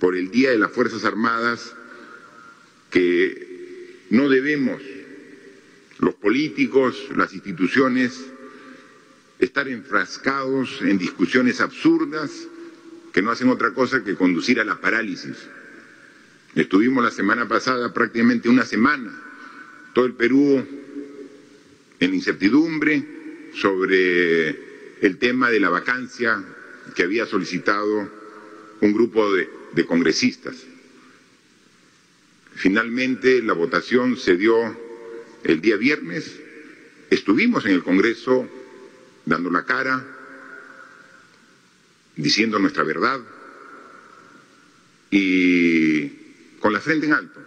por el Día de las Fuerzas Armadas, que no debemos, los políticos, las instituciones, estar enfrascados en discusiones absurdas que no hacen otra cosa que conducir a la parálisis. Estuvimos la semana pasada prácticamente una semana, todo el Perú en incertidumbre sobre el tema de la vacancia que había solicitado un grupo de, de congresistas. Finalmente la votación se dio el día viernes. Estuvimos en el Congreso dando la cara, diciendo nuestra verdad y con la frente en alto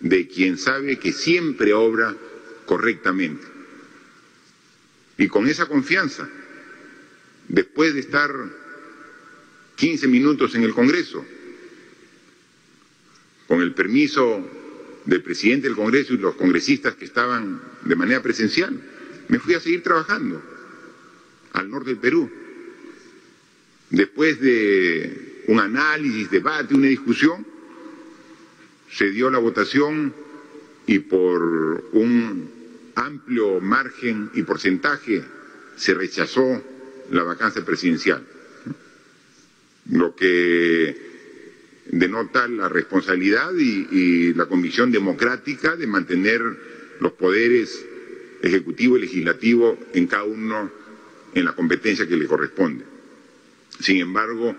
de quien sabe que siempre obra correctamente. Y con esa confianza, después de estar 15 minutos en el Congreso, con el permiso del presidente del Congreso y los congresistas que estaban de manera presencial, me fui a seguir trabajando al norte del Perú. Después de un análisis, debate, una discusión, se dio la votación y por un amplio margen y porcentaje se rechazó la vacancia presidencial. Lo que denota la responsabilidad y, la convicción democrática de mantener los poderes ejecutivo y legislativo en cada uno en la competencia que le corresponde. Sin embargo,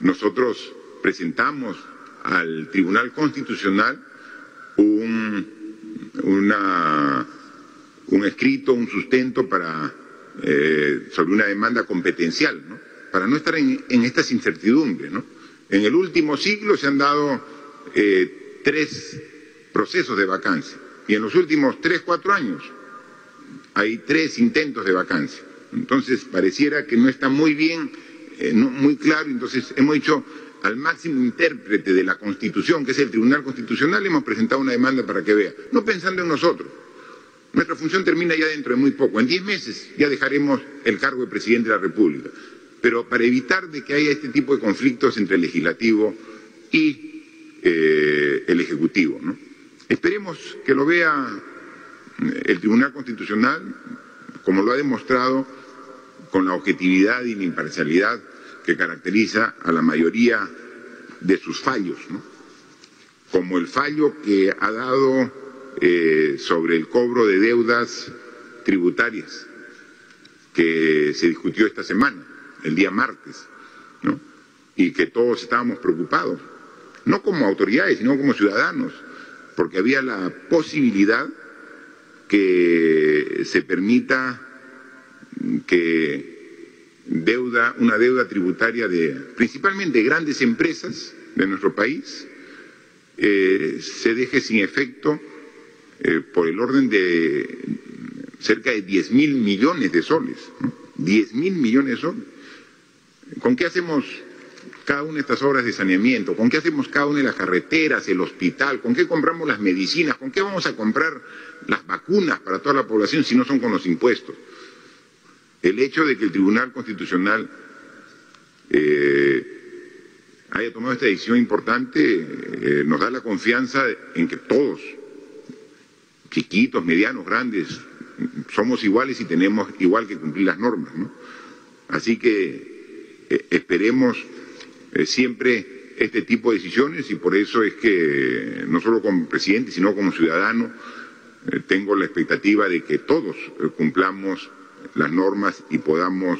nosotros presentamos al Tribunal Constitucional un, un escrito, un sustento para, eh, sobre una demanda competencial, para no estar en, estas incertidumbres. ¿no? En el último siglo se han dado eh, tres procesos de vacancia y en los últimos tres, cuatro años hay tres intentos de vacancia. Entonces pareciera que no está muy bien, eh, muy claro, entonces hemos dicho al máximo intérprete de la Constitución, que es el Tribunal Constitucional, hemos presentado una demanda para que vea, no pensando en nosotros. Nuestra función termina ya dentro de muy poco, en diez meses ya dejaremos el cargo de presidente de la República pero para evitar de que haya este tipo de conflictos entre el legislativo y eh, el ejecutivo. Esperemos que lo vea eh, el Tribunal Constitucional, como lo ha demostrado con la objetividad y la imparcialidad que caracteriza a la mayoría de sus fallos, como el fallo que ha dado eh, sobre el cobro de deudas tributarias que se discutió esta semana el día martes, ¿no? Y que todos estábamos preocupados, no como autoridades, sino como ciudadanos, porque había la posibilidad que se permita que deuda, una deuda tributaria de principalmente grandes empresas de nuestro país eh, se deje sin efecto eh, por el orden de cerca de 10 mil millones de soles. 10 mil millones de soles. ¿Con qué hacemos cada una de estas obras de saneamiento? ¿Con qué hacemos cada una de las carreteras, el hospital? ¿Con qué compramos las medicinas? ¿Con qué vamos a comprar las vacunas para toda la población si no son con los impuestos? El hecho de que el Tribunal Constitucional eh, haya tomado esta decisión importante eh, nos da la confianza en que todos, chiquitos, medianos, grandes, somos iguales y tenemos igual que cumplir las normas. Así que eh, esperemos siempre este tipo de decisiones y por eso es que no solo como presidente, sino como ciudadano, tengo la expectativa de que todos cumplamos las normas y podamos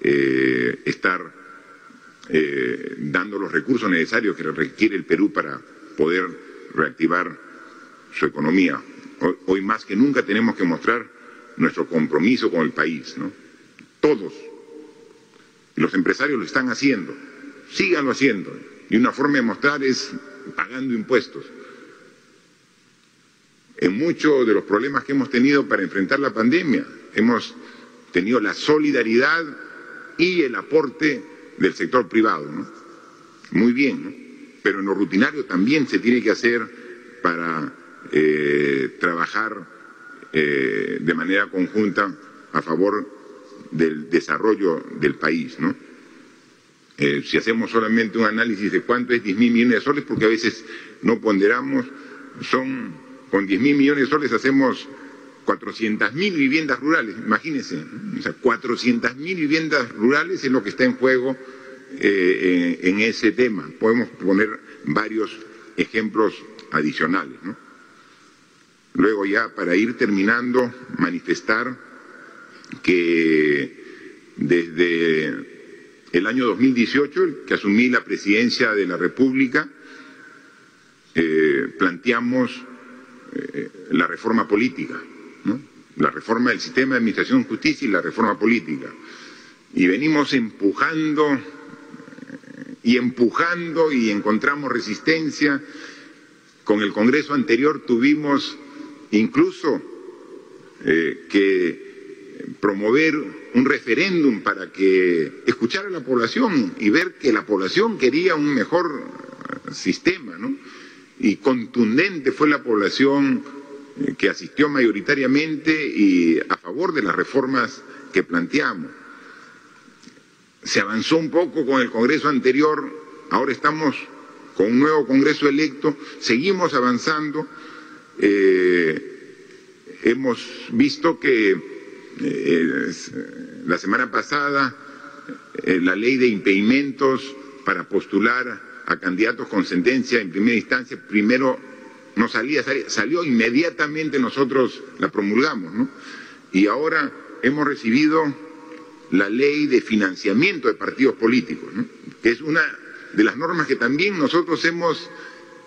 estar eh, dando los recursos necesarios que requiere el Perú para poder reactivar su economía. Hoy, más que nunca tenemos que mostrar nuestro compromiso con el país, ¿no? Todos. Los empresarios lo están haciendo, síganlo haciendo. Y una forma de mostrar es pagando impuestos. En muchos de los problemas que hemos tenido para enfrentar la pandemia, hemos tenido la solidaridad y el aporte del sector privado. ¿no? Muy bien, pero en lo rutinario también se tiene que hacer para eh, trabajar eh, de manera conjunta a favor del desarrollo del país. ¿no? Eh, si hacemos solamente un análisis de cuánto es 10 mil millones de soles, porque a veces no ponderamos, son con 10 mil millones de soles hacemos 400.000 mil viviendas rurales, imagínense, o sea, 400.000 mil viviendas rurales es lo que está en juego eh, en, ese tema. Podemos poner varios ejemplos adicionales. Luego ya, para ir terminando, manifestar que desde el año 2018, que asumí la presidencia de la República, eh, planteamos eh, la reforma política la reforma del sistema de administración justicia y la reforma política. Y venimos empujando eh, y empujando y encontramos resistencia. Con el Congreso anterior tuvimos incluso eh, que promover un referéndum para que escuchara a la población y ver que la población quería un mejor sistema, ¿no? Y contundente fue la población eh, que asistió mayoritariamente y a favor de las reformas que planteamos. Se avanzó un poco con el Congreso anterior, ahora estamos con un nuevo Congreso electo, seguimos avanzando. Eh, hemos visto que eh, la semana pasada la ley de impedimentos para postular a candidatos con sentencia en primera instancia, primero no salía, salió inmediatamente nosotros la promulgamos, ¿no? Y ahora hemos recibido la ley de financiamiento de partidos políticos, ¿no? que es una de las normas que también nosotros hemos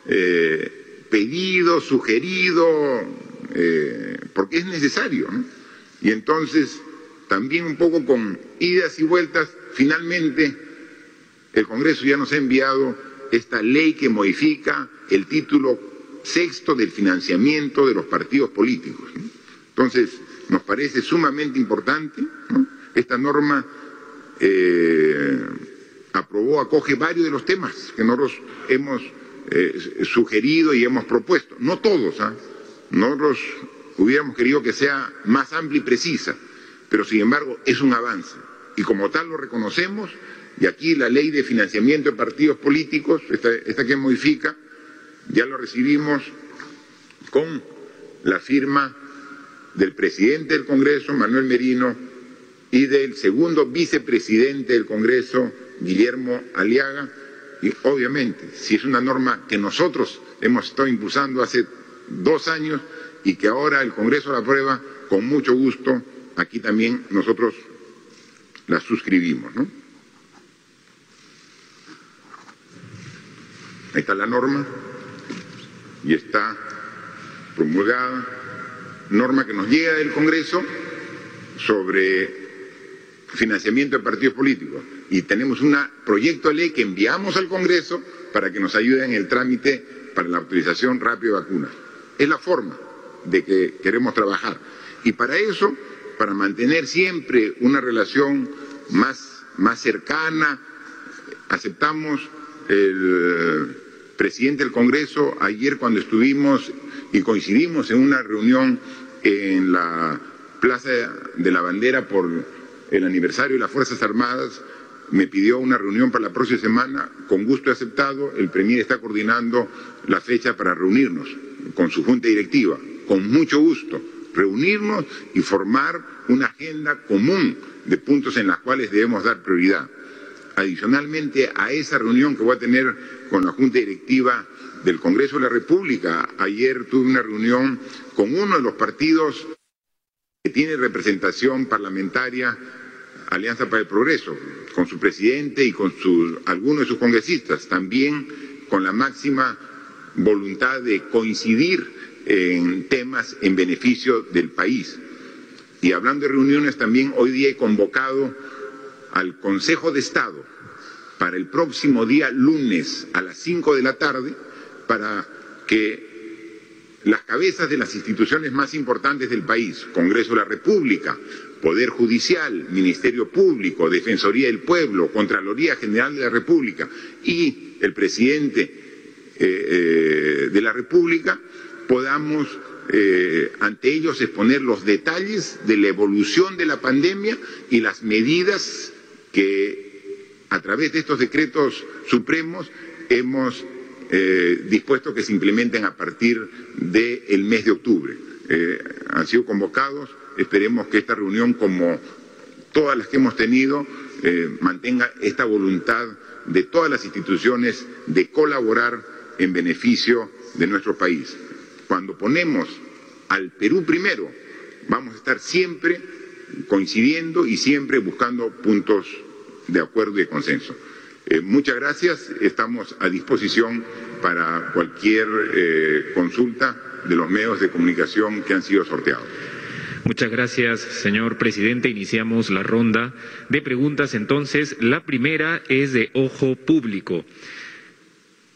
eh, pedido, sugerido, eh, porque es necesario. ¿no? Y entonces, también un poco con idas y vueltas, finalmente el Congreso ya nos ha enviado esta ley que modifica el título sexto del financiamiento de los partidos políticos. Entonces, nos parece sumamente importante. Esta norma eh, aprobó, acoge varios de los temas que nosotros hemos eh, sugerido y hemos propuesto. No todos, ¿ah? nosotros hubiéramos querido que sea más amplia y precisa, pero sin embargo es un avance. Y como tal lo reconocemos, y aquí la ley de financiamiento de partidos políticos, esta que modifica, ya lo recibimos con la firma del presidente del Congreso, Manuel Merino, y del segundo vicepresidente del Congreso, Guillermo Aliaga, y obviamente, si es una norma que nosotros hemos estado impulsando hace dos años y que ahora el Congreso la aprueba, con mucho gusto, aquí también nosotros la suscribimos. Ahí está la norma y está promulgada, norma que nos llega del Congreso sobre financiamiento de partidos políticos. Y tenemos un proyecto de ley que enviamos al Congreso para que nos ayude en el trámite para la autorización rápida de vacunas. Es la forma de que queremos trabajar. Y para eso, para mantener siempre una relación más, más cercana, aceptamos el presidente del Congreso ayer cuando estuvimos y coincidimos en una reunión en la Plaza de la Bandera por el aniversario de las Fuerzas Armadas, me pidió una reunión para la próxima semana, con gusto he aceptado, el Premier está coordinando la fecha para reunirnos con su junta directiva, con mucho gusto, reunirnos y formar una agenda común de puntos en las cuales debemos dar prioridad. Adicionalmente a esa reunión que voy a tener con la Junta Directiva del Congreso de la República, ayer tuve una reunión con uno de los partidos que tiene representación parlamentaria, Alianza para el Progreso, con su presidente y con algunos de sus congresistas, también con la máxima voluntad de coincidir en temas en beneficio del país. Y hablando de reuniones, también hoy día he convocado al Consejo de Estado para el próximo día lunes a las 5 de la tarde para que las cabezas de las instituciones más importantes del país, Congreso de la República, Poder Judicial, Ministerio Público, Defensoría del Pueblo, Contraloría General de la República y el presidente eh, eh, de la República, podamos eh, ante ellos exponer los detalles de la evolución de la pandemia y las medidas que a través de estos decretos supremos hemos eh, dispuesto que se implementen a partir del mes de octubre. Eh, han sido convocados, esperemos que esta reunión, como todas las que hemos tenido, eh, mantenga esta voluntad de todas las instituciones de colaborar en beneficio de nuestro país. Cuando ponemos al Perú primero, vamos a estar siempre coincidiendo y siempre buscando puntos de acuerdo y de consenso. Eh, muchas gracias. Estamos a disposición para cualquier eh, consulta de los medios de comunicación que han sido sorteados. Muchas gracias, señor presidente. Iniciamos la ronda de preguntas. Entonces, la primera es de ojo público.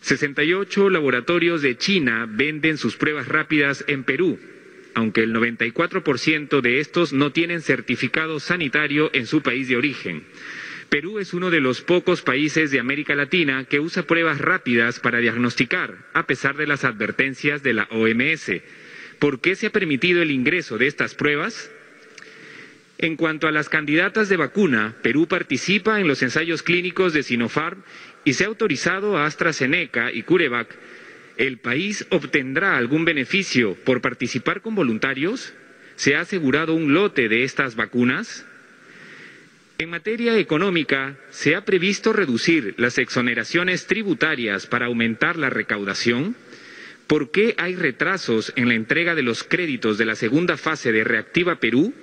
68 laboratorios de China venden sus pruebas rápidas en Perú, aunque el 94% de estos no tienen certificado sanitario en su país de origen. Perú es uno de los pocos países de América Latina que usa pruebas rápidas para diagnosticar, a pesar de las advertencias de la OMS. ¿Por qué se ha permitido el ingreso de estas pruebas? En cuanto a las candidatas de vacuna, Perú participa en los ensayos clínicos de Sinopharm y se ha autorizado a AstraZeneca y CureVac. ¿El país obtendrá algún beneficio por participar con voluntarios? ¿Se ha asegurado un lote de estas vacunas? En materia económica, se ha previsto reducir las exoneraciones tributarias para aumentar la recaudación. ¿Por qué hay retrasos en la entrega de los créditos de la segunda fase de Reactiva Perú?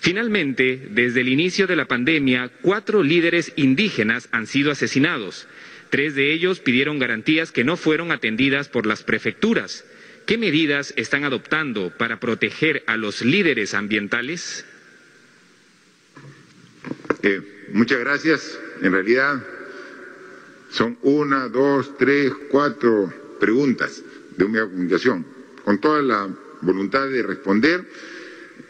Finalmente, desde el inicio de la pandemia, cuatro líderes indígenas han sido asesinados. Tres de ellos pidieron garantías que no fueron atendidas por las prefecturas. ¿Qué medidas están adoptando para proteger a los líderes ambientales? Eh, muchas gracias. En realidad son una, dos, tres, cuatro preguntas de un medio de comunicación. Con toda la voluntad de responder,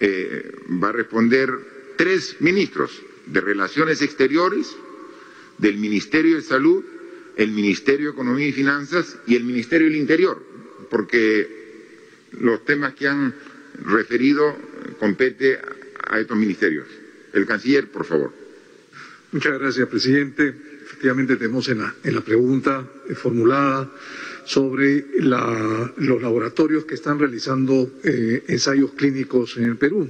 eh, va a responder tres ministros de Relaciones Exteriores, del Ministerio de Salud, el Ministerio de Economía y Finanzas y el Ministerio del Interior, porque los temas que han referido compete a estos ministerios. El canciller, por favor. Muchas gracias, presidente. Efectivamente, tenemos en la, pregunta eh, formulada sobre los laboratorios que están realizando eh, ensayos clínicos en el Perú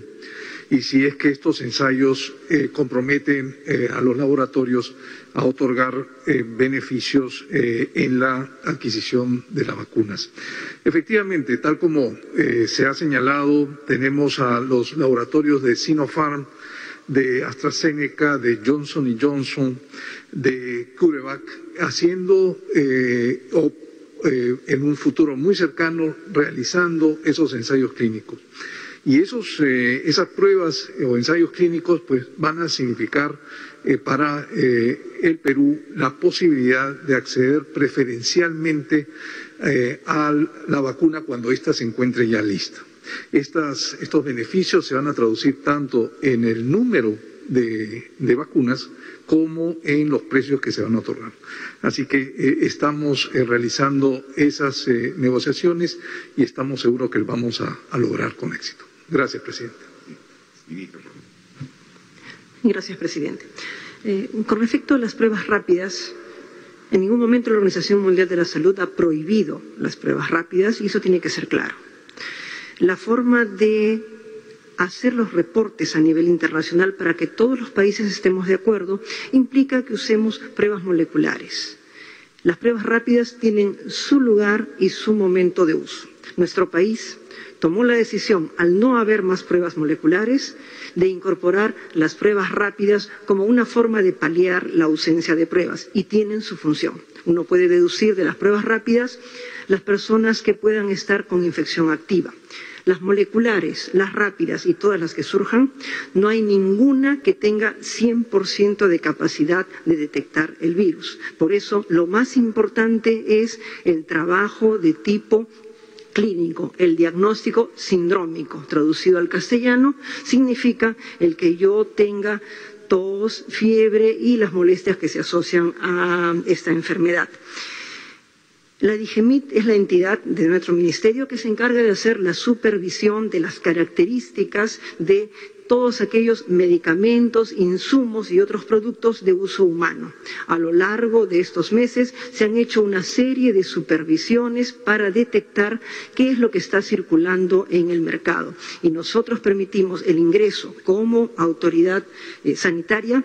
y si es que estos ensayos eh, comprometen a los laboratorios a otorgar beneficios en la adquisición de las vacunas. Efectivamente, tal como se ha señalado, tenemos a los laboratorios de Sinopharm de AstraZeneca, de Johnson Johnson, de CureVac, haciendo eh, o eh, en un futuro muy cercano realizando esos ensayos clínicos. Y esos, eh, esas pruebas o ensayos clínicos pues, van a significar para el Perú la posibilidad de acceder preferencialmente a la vacuna cuando ésta se encuentre ya lista. Estos beneficios se van a traducir tanto en el número de, vacunas como en los precios que se van a otorgar. Así que eh, estamos eh, realizando esas eh, negociaciones y estamos seguros que vamos a, lograr con éxito. Gracias, presidente. Gracias, presidente. con respecto a las pruebas rápidas, en ningún momento la Organización Mundial de la Salud ha prohibido las pruebas rápidas y eso tiene que ser claro. La forma de hacer los reportes a nivel internacional para que todos los países estemos de acuerdo implica que usemos pruebas moleculares. Las pruebas rápidas tienen su lugar y su momento de uso. Nuestro país tomó la decisión, al no haber más pruebas moleculares, de incorporar las pruebas rápidas como una forma de paliar la ausencia de pruebas y tienen su función. Uno puede deducir de las pruebas rápidas las personas que puedan estar con infección activa las moleculares, las rápidas y todas las que surjan, no hay ninguna que tenga 100% de capacidad de detectar el virus. Por eso, lo más importante es el trabajo de tipo clínico. El diagnóstico sindrómico, traducido al castellano, significa el que yo tenga tos, fiebre y las molestias que se asocian a esta enfermedad. La DIGEMIT es la entidad de nuestro ministerio que se encarga de hacer la supervisión de las características de todos aquellos medicamentos, insumos y otros productos de uso humano. A lo largo de estos meses se han hecho una serie de supervisiones para detectar qué es lo que está circulando en el mercado y nosotros permitimos el ingreso como autoridad eh, sanitaria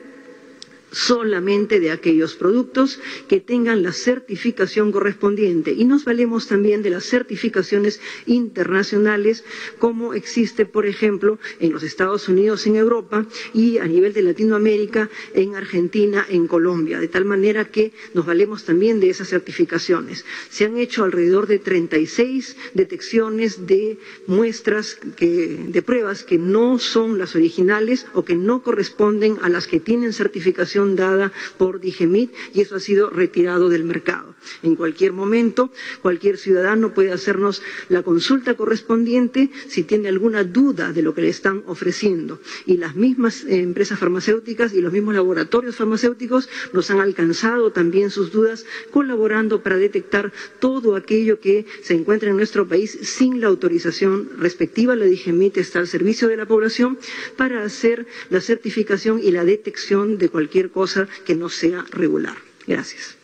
solamente de aquellos productos que tengan la certificación correspondiente. Y nos valemos también de las certificaciones internacionales, como existe, por ejemplo, en los Estados Unidos, en Europa y a nivel de Latinoamérica, en Argentina, en Colombia. De tal manera que nos valemos también de esas certificaciones. Se han hecho alrededor de 36 detecciones de muestras de pruebas que no son las originales o que no corresponden a las que tienen certificación dada por Digemit y eso ha sido retirado del mercado. En cualquier momento, cualquier ciudadano puede hacernos la consulta correspondiente si tiene alguna duda de lo que le están ofreciendo. Y las mismas empresas farmacéuticas y los mismos laboratorios farmacéuticos nos han alcanzado también sus dudas colaborando para detectar todo aquello que se encuentra en nuestro país sin la autorización respectiva. La Digemit está al servicio de la población para hacer la certificación y la detección de cualquier cosa que no sea regular. Gracias.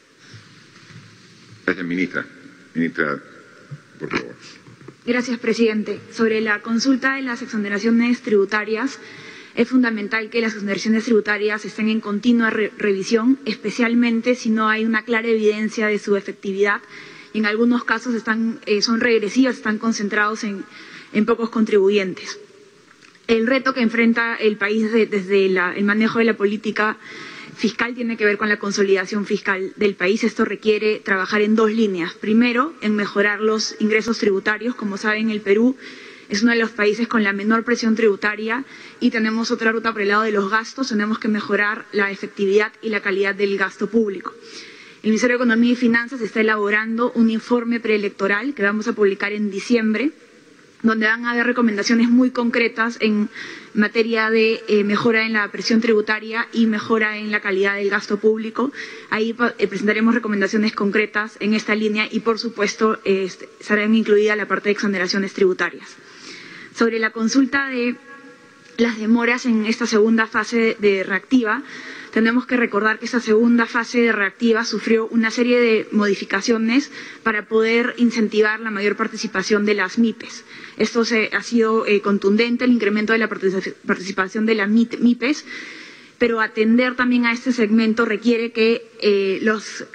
Gracias, ministra. Ministra, por favor. Gracias, presidente. Sobre la consulta de las exoneraciones tributarias, es fundamental que las exoneraciones tributarias estén en continua revisión, especialmente si no hay una clara evidencia de su efectividad. En algunos casos están, eh, son regresivas, están concentrados en, pocos contribuyentes. El reto que enfrenta el país desde el manejo de la política fiscal tiene que ver con la consolidación fiscal del país. Esto requiere trabajar en dos líneas. Primero, en mejorar los ingresos tributarios. Como saben, el Perú es uno de los países con la menor presión tributaria y tenemos otra ruta por el lado de los gastos. Tenemos que mejorar la efectividad y la calidad del gasto público. El Ministerio de Economía y Finanzas está elaborando un informe preelectoral que vamos a publicar en diciembre donde van a haber recomendaciones muy concretas en materia de eh, mejora en la presión tributaria y mejora en la calidad del gasto público. Ahí eh, presentaremos recomendaciones concretas en esta línea y, por supuesto, este, serán incluida la parte de exoneraciones tributarias. Sobre la consulta de las demoras en esta segunda fase de reactiva, tenemos que recordar que esta segunda fase reactiva sufrió una serie de modificaciones para poder incentivar la mayor participación de las MIPES. Esto ha sido eh, contundente, el incremento de la participación de las MIPES, pero atender también a este segmento requiere que eh,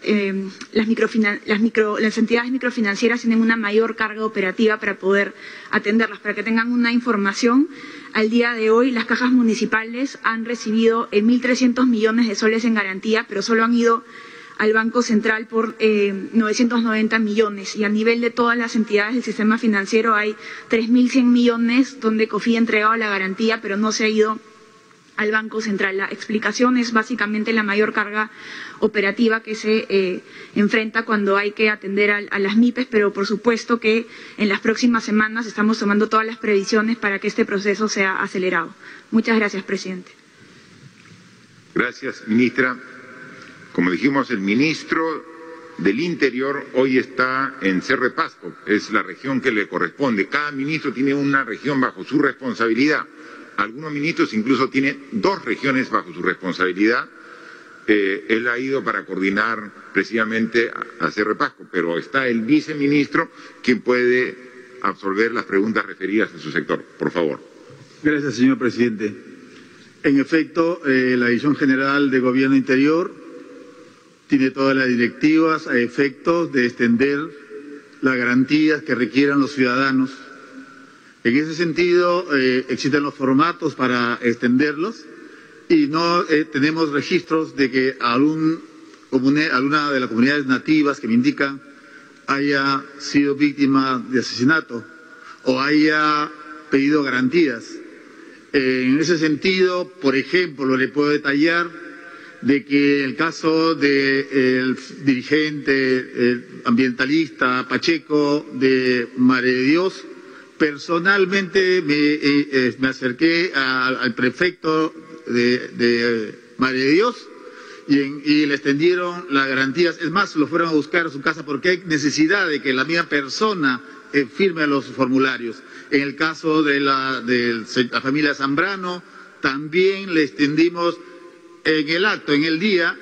eh, las, entidades microfinancieras tienen una mayor carga operativa para poder atenderlas, para que tengan una información. Al día de hoy, las cajas municipales han recibido 1.300 millones de soles en garantía, pero solo han ido al Banco Central por 990 millones y a nivel de todas las entidades del sistema financiero hay 3.100 millones donde COFI ha entregado la garantía pero no se ha ido al Banco Central. La explicación es básicamente la mayor carga operativa que se eh, enfrenta cuando hay que atender a, las MIPES, pero por supuesto que en las próximas semanas estamos tomando todas las previsiones para que este proceso sea acelerado. Muchas gracias, presidente. Gracias, ministra. Como dijimos, el ministro del Interior hoy está en Cerre Pasco, es la región que le corresponde. Cada ministro tiene una región bajo su responsabilidad. Algunos ministros incluso tienen dos regiones bajo su responsabilidad. Eh, él ha ido para coordinar precisamente a, Cerre Pasco, pero está el viceministro quien puede absorber las preguntas referidas a su sector. Por favor. Gracias, señor presidente. En efecto, eh, la Dirección General de Gobierno Interior tiene todas las directivas a efectos de extender las garantías que requieran los ciudadanos en ese sentido, eh, existen los formatos para extenderlos y no eh, tenemos registros de que alguna de las comunidades nativas que me indican haya sido víctima de asesinato o haya pedido garantías. Eh, en ese sentido, por ejemplo, le puedo detallar de que el caso del dirigente ambientalista Pacheco de Mare de Dios Personalmente me, eh, eh, acerqué al prefecto de, de Madre de Dios y, le extendieron las garantías. Es más, lo fueron a buscar a su casa porque hay necesidad de que la misma persona eh, firme los formularios. En el caso de la, de la familia Zambrano, también le extendimos en el acto, en el día,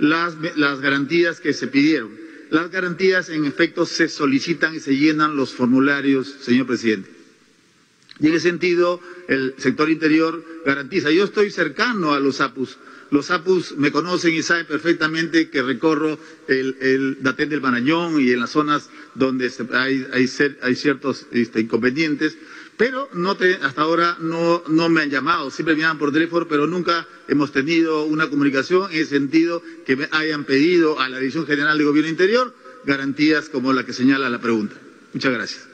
las, las garantías que se pidieron. Las garantías, en efecto, se solicitan y se llenan los formularios, señor presidente. Y en ese sentido, el sector interior garantiza. Yo estoy cercano a los APUS. Los APUS me conocen y saben perfectamente que recorro el, el Datén del Marañón y en las zonas donde hay, ciertos este, inconvenientes, pero hasta ahora no, no, me han llamado, siempre me llaman por teléfono, pero nunca hemos tenido una comunicación en el sentido que me hayan pedido a la Dirección General de Gobierno Interior garantías como la que señala la pregunta. Muchas gracias.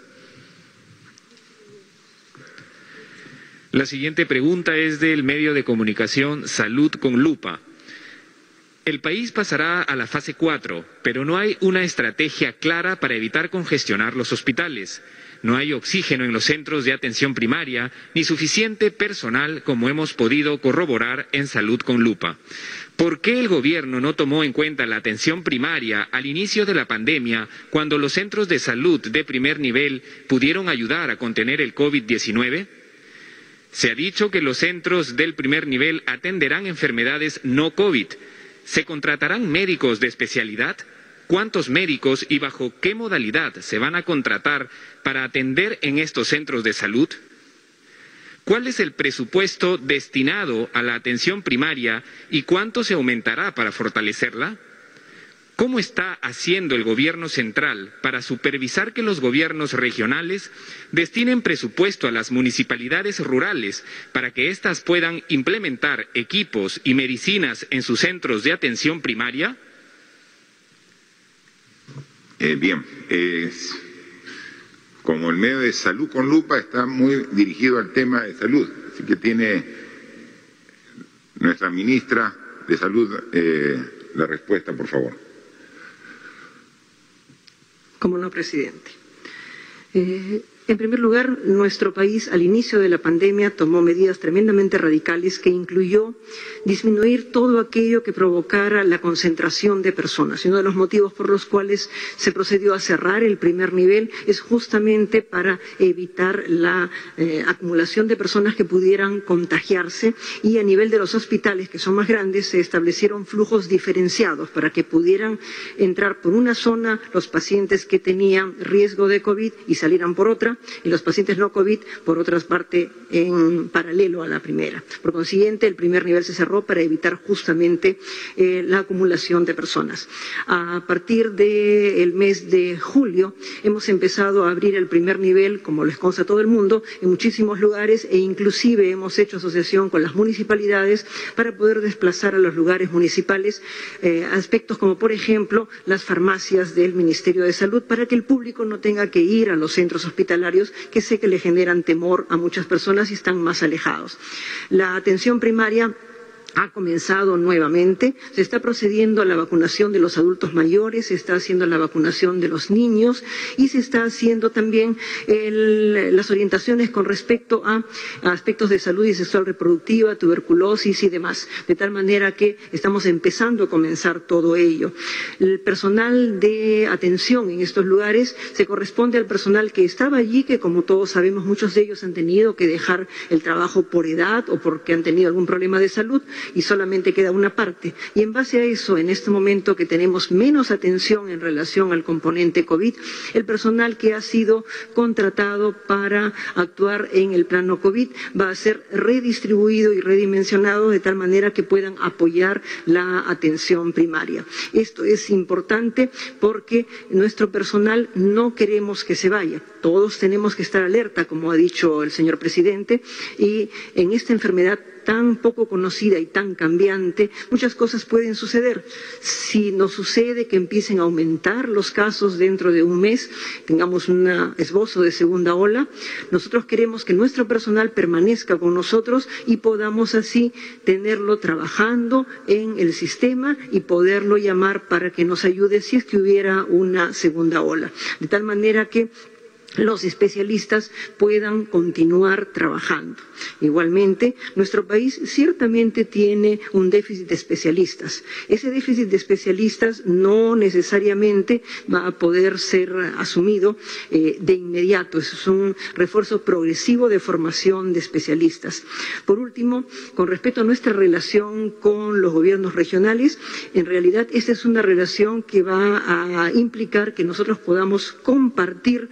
La siguiente pregunta es del medio de comunicación Salud con Lupa. El país pasará a la fase 4, pero no hay una estrategia clara para evitar congestionar los hospitales. No hay oxígeno en los centros de atención primaria ni suficiente personal como hemos podido corroborar en Salud con Lupa. ¿Por qué el gobierno no tomó en cuenta la atención primaria al inicio de la pandemia cuando los centros de salud de primer nivel pudieron ayudar a contener el COVID-19? Se ha dicho que los centros del primer nivel atenderán enfermedades no COVID. ¿Se contratarán médicos de especialidad? Cuántos médicos y bajo qué modalidad se van a contratar para atender en estos centros de salud? ¿Cuál es el presupuesto destinado a la atención primaria y cuánto se aumentará para fortalecerla? ¿Cómo está haciendo el Gobierno central para supervisar que los gobiernos regionales destinen presupuesto a las municipalidades rurales para que éstas puedan implementar equipos y medicinas en sus centros de atención primaria? Eh, bien, como el medio de salud con lupa está muy dirigido al tema de salud, así que tiene nuestra ministra de salud eh, la respuesta, por favor. Como no, presidente. Eh, en primer lugar, nuestro país al inicio de la pandemia tomó medidas tremendamente radicales que incluyó disminuir todo aquello que provocara la concentración de personas. Y uno de los motivos por los cuales se procedió a cerrar el primer nivel es justamente para evitar la eh, acumulación de personas que pudieran contagiarse y a nivel de los hospitales, que son más grandes, se establecieron flujos diferenciados para que pudieran entrar por una zona los pacientes que tenían riesgo de COVID y salieran por otra y los pacientes no COVID, por otra parte, en paralelo a la primera. Por consiguiente, el primer nivel se cerró para evitar justamente eh, la acumulación de personas. A partir del mes de julio hemos empezado a abrir el primer nivel, como les consta todo el mundo, en muchísimos lugares e inclusive hemos hecho asociación con las municipalidades para poder desplazar a los lugares municipales eh, aspectos como, por ejemplo, las farmacias del Ministerio de Salud para que el público no tenga que ir a los centros hospitalarios que sé que le generan temor a muchas personas y están más alejados. La atención primaria ha comenzado nuevamente, se está procediendo a la vacunación de los adultos mayores, se está haciendo la vacunación de los niños y se está haciendo también las orientaciones con respecto a, aspectos de salud y sexual reproductiva, tuberculosis y demás, de tal manera que estamos empezando a comenzar todo ello. El personal de atención en estos lugares se corresponde al personal que estaba allí, que como todos sabemos muchos de ellos han tenido que dejar el trabajo por edad o porque han tenido algún problema de salud y solamente queda una parte. Y en base a eso, en este momento que tenemos menos atención en relación al componente COVID, el personal que ha sido contratado para actuar en el plano COVID va a ser redistribuido y redimensionado de tal manera que puedan apoyar la atención primaria. Esto es importante porque nuestro personal no queremos que se vaya. Todos tenemos que estar alerta, como ha dicho el señor presidente, y en esta enfermedad tan poco conocida y tan cambiante, muchas cosas pueden suceder. Si nos sucede que empiecen a aumentar los casos dentro de un mes, tengamos un esbozo de segunda ola, nosotros queremos que nuestro personal permanezca con nosotros y podamos así tenerlo trabajando en el sistema y poderlo llamar para que nos ayude si es que hubiera una segunda ola. De tal manera que los especialistas puedan continuar trabajando. Igualmente, nuestro país ciertamente tiene un déficit de especialistas. Ese déficit de especialistas no necesariamente va a poder ser asumido eh, de inmediato. es un refuerzo progresivo de formación de especialistas. Por último, con respecto a nuestra relación con los gobiernos regionales, en realidad esta es una relación que va a implicar que nosotros podamos compartir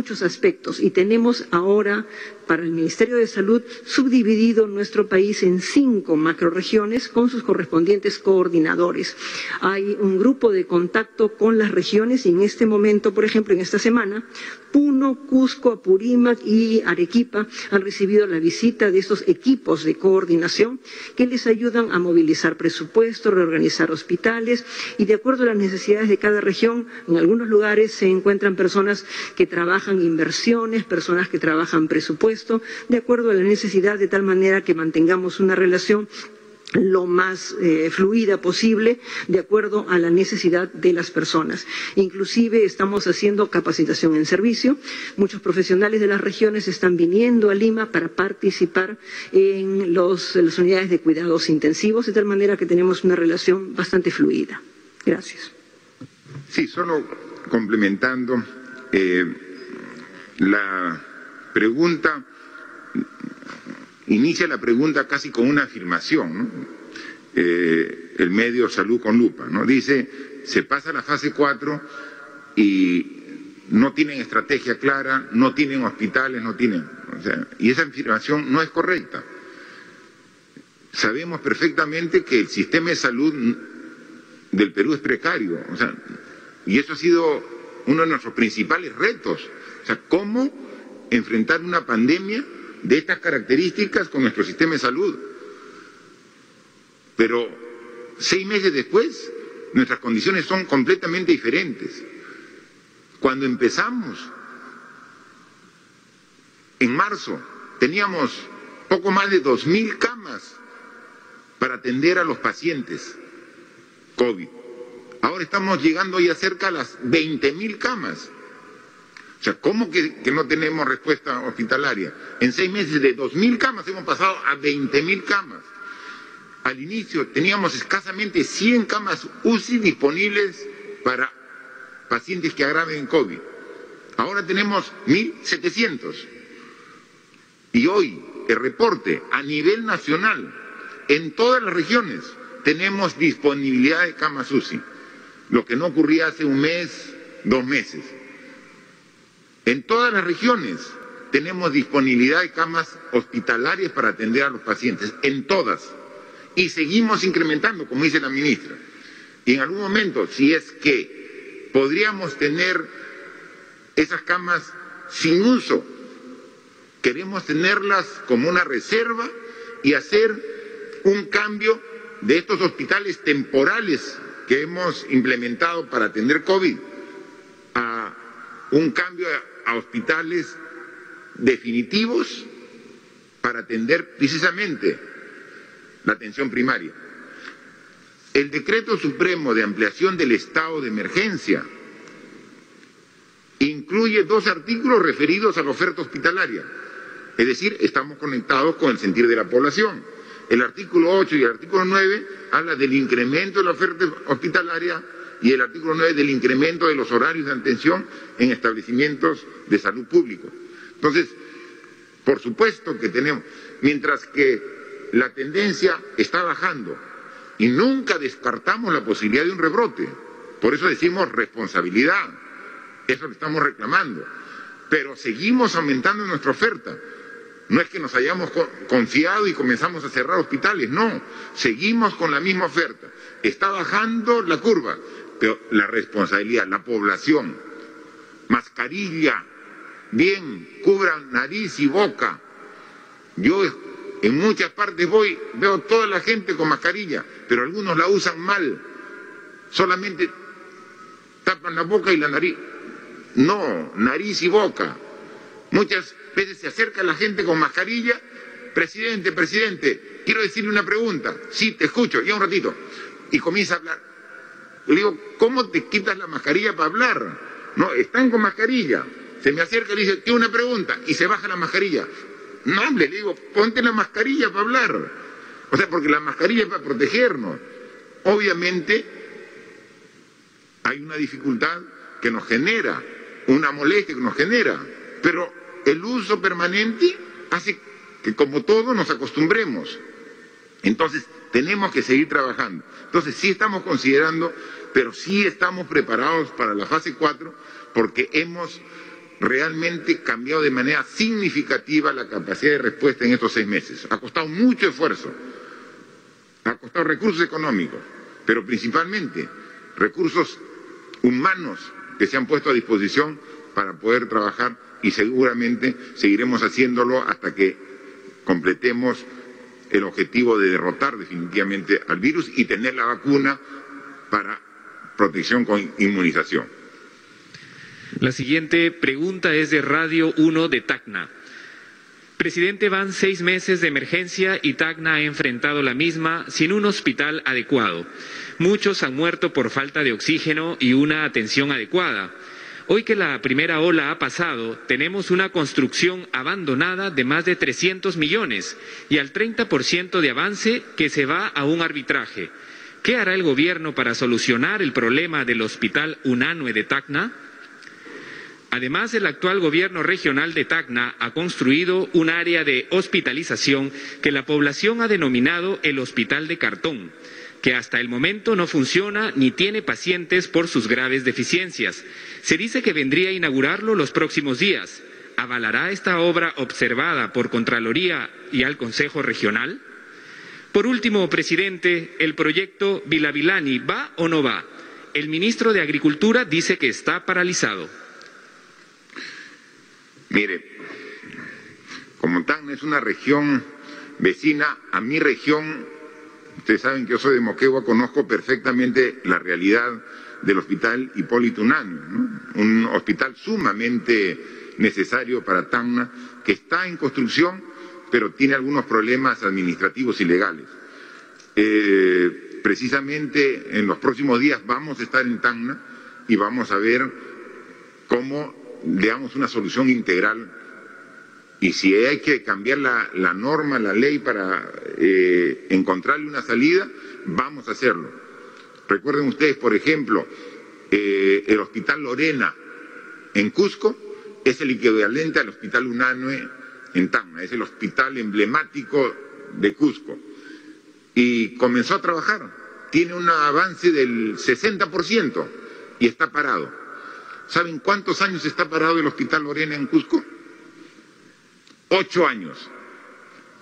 muchos aspectos y tenemos ahora para el Ministerio de Salud subdividido nuestro país en cinco macroregiones con sus correspondientes coordinadores. Hay un grupo de contacto con las regiones y en este momento, por ejemplo, en esta semana, Puno, Cusco, Apurímac y Arequipa han recibido la visita de estos equipos de coordinación que les ayudan a movilizar presupuestos, reorganizar hospitales y de acuerdo a las necesidades de cada región, en algunos lugares se encuentran personas que trabajan inversiones, personas que trabajan presupuestos, de acuerdo a la necesidad, de tal manera que mantengamos una relación lo más eh, fluida posible de acuerdo a la necesidad de las personas. Inclusive estamos haciendo capacitación en servicio. Muchos profesionales de las regiones están viniendo a Lima para participar en, las unidades de cuidados intensivos, de tal manera que tenemos una relación bastante fluida. Gracias. Sí, solo complementando eh, la pregunta, inicia la pregunta casi con una afirmación, eh, el medio salud con lupa, ¿no? Dice, se pasa a la fase 4 y no tienen estrategia clara, no tienen hospitales, no tienen... y esa afirmación no es correcta. Sabemos perfectamente que el sistema de salud del Perú es precario, y eso ha sido uno de nuestros principales retos. O sea, ¿cómo enfrentar una pandemia de estas características con nuestro sistema de salud. Pero seis meses después, nuestras condiciones son completamente diferentes. Cuando empezamos, en marzo, teníamos poco más de dos mil camas para atender a los pacientes COVID. Ahora estamos llegando ya cerca a las veinte mil camas. O sea, ¿cómo que, no tenemos respuesta hospitalaria? En seis meses de 2.000 camas hemos pasado a 20.000 camas. Al inicio teníamos escasamente 100 camas UCI disponibles para pacientes que agraven COVID. Ahora tenemos 1.700. Y hoy el reporte a nivel nacional, en todas las regiones, tenemos disponibilidad de camas UCI, lo que no ocurría hace un mes, dos meses. En todas las regiones tenemos disponibilidad de camas hospitalarias para atender a los pacientes, en todas. Y seguimos incrementando, como dice la ministra. Y en algún momento, si es que podríamos tener esas camas sin uso, queremos tenerlas como una reserva y hacer un cambio de estos hospitales temporales que hemos implementado para atender COVID a un cambio a hospitales definitivos para atender precisamente la atención primaria. El decreto supremo de ampliación del estado de emergencia incluye dos artículos referidos a la oferta hospitalaria. Es decir, estamos conectados con el sentir de la población. El artículo 8 y el artículo 9 habla del incremento de la oferta hospitalaria y el artículo 9 del incremento de los horarios de atención en establecimientos de salud público. Entonces, por supuesto que tenemos, mientras que la tendencia está bajando y nunca descartamos la posibilidad de un rebrote, por eso decimos responsabilidad, eso lo estamos reclamando, pero seguimos aumentando nuestra oferta. No es que nos hayamos confiado y comenzamos a cerrar hospitales, no, seguimos con la misma oferta. Está bajando la curva, pero la responsabilidad, la población, mascarilla, bien, cubran nariz y boca. Yo en muchas partes voy, veo toda la gente con mascarilla, pero algunos la usan mal, solamente tapan la boca y la nariz. No, nariz y boca. Muchas veces se acerca la gente con mascarilla, presidente, presidente, quiero decirle una pregunta, sí, te escucho, ya un ratito, y comienza a hablar. Le digo, ¿cómo te quitas la mascarilla para hablar? No, están con mascarilla. Se me acerca y le dice, tiene una pregunta, y se baja la mascarilla. No le digo, ponte la mascarilla para hablar. O sea, porque la mascarilla es para protegernos. Obviamente, hay una dificultad que nos genera, una molestia que nos genera, pero el uso permanente hace que como todo nos acostumbremos. Entonces, tenemos que seguir trabajando. Entonces, sí estamos considerando, pero sí estamos preparados para la fase 4 porque hemos realmente cambiado de manera significativa la capacidad de respuesta en estos seis meses. Ha costado mucho esfuerzo, ha costado recursos económicos, pero principalmente recursos humanos que se han puesto a disposición para poder trabajar y seguramente seguiremos haciéndolo hasta que completemos el objetivo de derrotar definitivamente al virus y tener la vacuna para protección con inmunización. La siguiente pregunta es de Radio 1 de Tacna. Presidente, van seis meses de emergencia y Tacna ha enfrentado la misma sin un hospital adecuado. Muchos han muerto por falta de oxígeno y una atención adecuada. Hoy que la primera ola ha pasado, tenemos una construcción abandonada de más de 300 millones y al 30% de avance que se va a un arbitraje. ¿Qué hará el gobierno para solucionar el problema del Hospital Unanue de Tacna? Además, el actual gobierno regional de Tacna ha construido un área de hospitalización que la población ha denominado el Hospital de Cartón que hasta el momento no funciona ni tiene pacientes por sus graves deficiencias. Se dice que vendría a inaugurarlo los próximos días. ¿Avalará esta obra observada por Contraloría y al Consejo Regional? Por último, presidente, ¿el proyecto Vilavilani va o no va? El ministro de Agricultura dice que está paralizado. Mire, como tan es una región vecina a mi región Ustedes saben que yo soy de Moquegua, conozco perfectamente la realidad del hospital Hipólito Unán, un hospital sumamente necesario para Tacna, que está en construcción, pero tiene algunos problemas administrativos y legales. Eh, precisamente en los próximos días vamos a estar en Tacna y vamos a ver cómo le damos una solución integral y si hay que cambiar la, norma, la ley para eh, encontrarle una salida, vamos a hacerlo. Recuerden ustedes, por ejemplo, eh, el Hospital Lorena en Cusco es el equivalente al Hospital Unanue en Tacna, es el hospital emblemático de Cusco. Y comenzó a trabajar, tiene un avance del 60% y está parado. ¿Saben cuántos años está parado el Hospital Lorena en Cusco? Ocho años.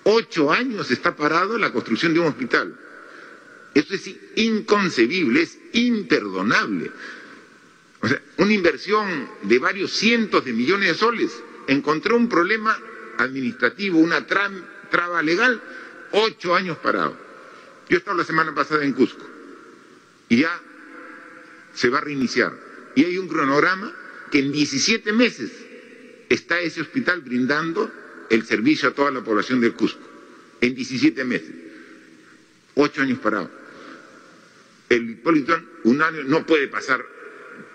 Ocho años está parado la construcción de un hospital. Eso es inconcebible, es imperdonable. O sea, una inversión de varios cientos de millones de soles encontró un problema administrativo, una traba legal, ocho años parado. Yo he estado la semana pasada en Cusco y ya se va a reiniciar. Y hay un cronograma que en 17 meses está ese hospital brindando el servicio a toda la población del Cusco. En 17 meses. Ocho años parado. El Hipólito un año no puede pasar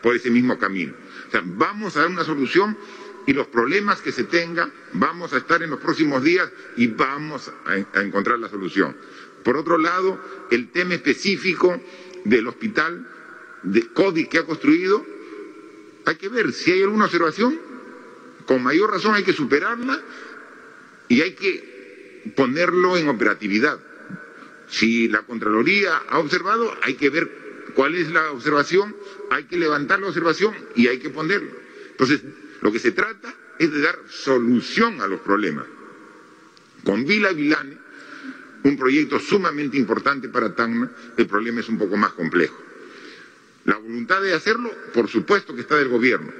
por ese mismo camino. O sea, vamos a dar una solución y los problemas que se tengan, vamos a estar en los próximos días y vamos a, encontrar la solución. Por otro lado, el tema específico del hospital de COVID que ha construido, hay que ver si hay alguna observación, con mayor razón hay que superarla y hay que ponerlo en operatividad. Si la Contraloría ha observado, hay que ver cuál es la observación, hay que levantar la observación y hay que ponerlo. Entonces, lo que se trata es de dar solución a los problemas. Con Vila Vilane, un proyecto sumamente importante para Tacna, el problema es un poco más complejo. La voluntad de hacerlo, por supuesto que está del gobierno.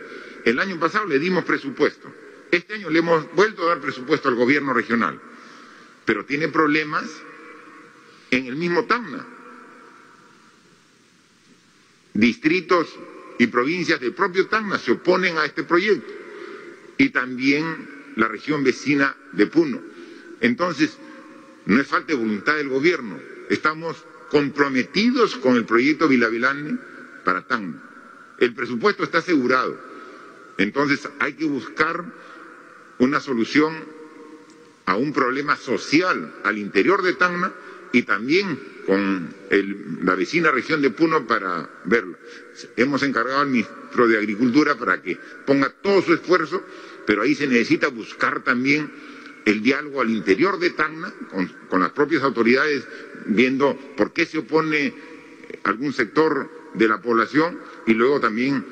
El año pasado le dimos presupuesto. Este año le hemos vuelto a dar presupuesto al gobierno regional. Pero tiene problemas en el mismo Tacna. Distritos y provincias del propio Tacna se oponen a este proyecto y también la región vecina de Puno. Entonces, no es falta de voluntad del gobierno, estamos comprometidos con el proyecto Vilavilane para Tacna. El presupuesto está asegurado, entonces hay que buscar una solución a un problema social al interior de Tacna y también con la vecina región de Puno para verlo. Hemos encargado al ministro de Agricultura para que ponga todo su esfuerzo, pero ahí se necesita buscar también el diálogo al interior de Tacna con, las propias autoridades, viendo por qué se opone algún sector de la población y luego también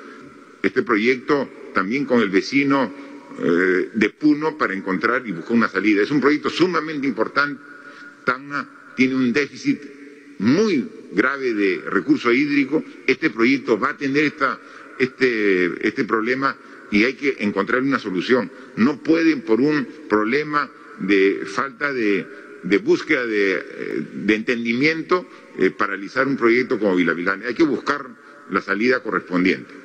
este proyecto también con el vecino eh, de Puno para encontrar y buscar una salida. Es un proyecto sumamente importante. Tacna tiene un déficit muy grave de recurso hídrico, este proyecto va a tener esta, este, este problema y hay que encontrar una solución. No pueden por un problema de falta de, búsqueda de, entendimiento eh, paralizar un proyecto como Vilavilán. Hay que buscar la salida correspondiente.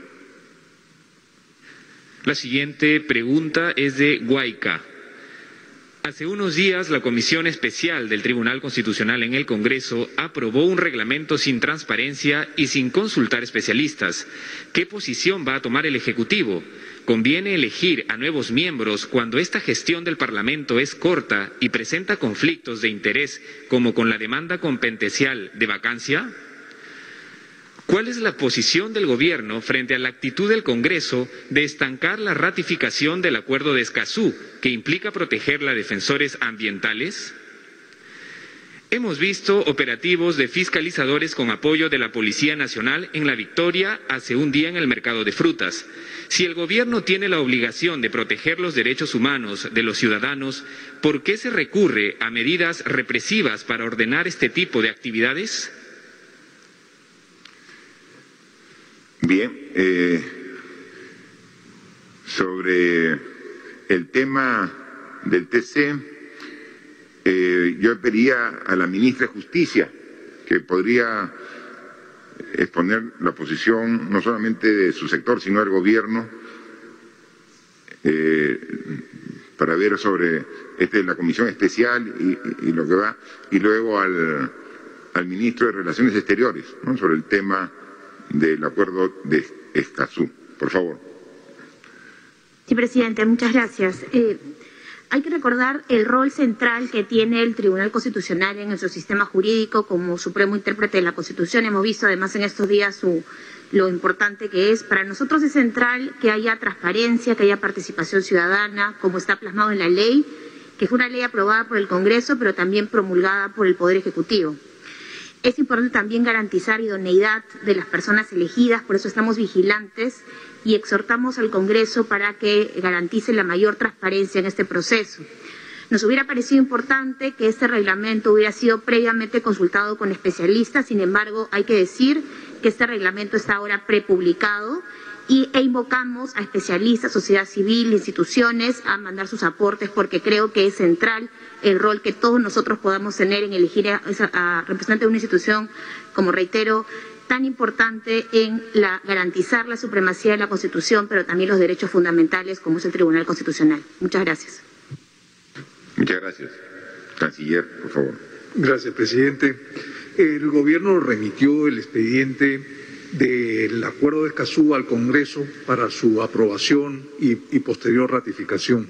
La siguiente pregunta es de Guayca. Hace unos días, la Comisión Especial del Tribunal Constitucional en el Congreso aprobó un reglamento sin transparencia y sin consultar especialistas. ¿Qué posición va a tomar el Ejecutivo? ¿Conviene elegir a nuevos miembros cuando esta gestión del Parlamento es corta y presenta conflictos de interés como con la demanda competencial de vacancia? ¿Cuál es la posición del Gobierno frente a la actitud del Congreso de estancar la ratificación del Acuerdo de Escazú, que implica proteger a defensores ambientales? Hemos visto operativos de fiscalizadores con apoyo de la Policía Nacional en La Victoria hace un día en el mercado de frutas. Si el Gobierno tiene la obligación de proteger los derechos humanos de los ciudadanos, ¿por qué se recurre a medidas represivas para ordenar este tipo de actividades? Bien, eh, sobre el tema del TC, eh, yo pediría a la ministra de Justicia que podría exponer la posición no solamente de su sector, sino del gobierno, eh, para ver sobre este, la comisión especial y, lo que va, y luego al, al ministro de Relaciones Exteriores, sobre el tema del acuerdo de Escazú. Por favor. Sí, presidente, muchas gracias. Eh, hay que recordar el rol central que tiene el Tribunal Constitucional en nuestro sistema jurídico como supremo intérprete de la Constitución. Hemos visto además en estos días lo importante que es. Para nosotros es central que haya transparencia, que haya participación ciudadana, como está plasmado en la ley, que fue una ley aprobada por el Congreso, pero también promulgada por el Poder Ejecutivo. Es importante también garantizar idoneidad de las personas elegidas, por eso estamos vigilantes y exhortamos al Congreso para que garantice la mayor transparencia en este proceso. Nos hubiera parecido importante que este reglamento hubiera sido previamente consultado con especialistas, sin embargo, hay que decir que este reglamento está ahora prepublicado y, e invocamos a especialistas, sociedad civil, instituciones a mandar sus aportes porque creo que es central el rol que todos nosotros podamos tener en elegir a, a representante de una institución, como reitero, tan importante en la, garantizar la supremacía de la Constitución, pero también los derechos fundamentales como es el Tribunal Constitucional. Muchas gracias. Muchas gracias. Canciller, por favor. Gracias, presidente. El gobierno remitió el expediente del acuerdo de Escazú al Congreso para su aprobación y, posterior ratificación.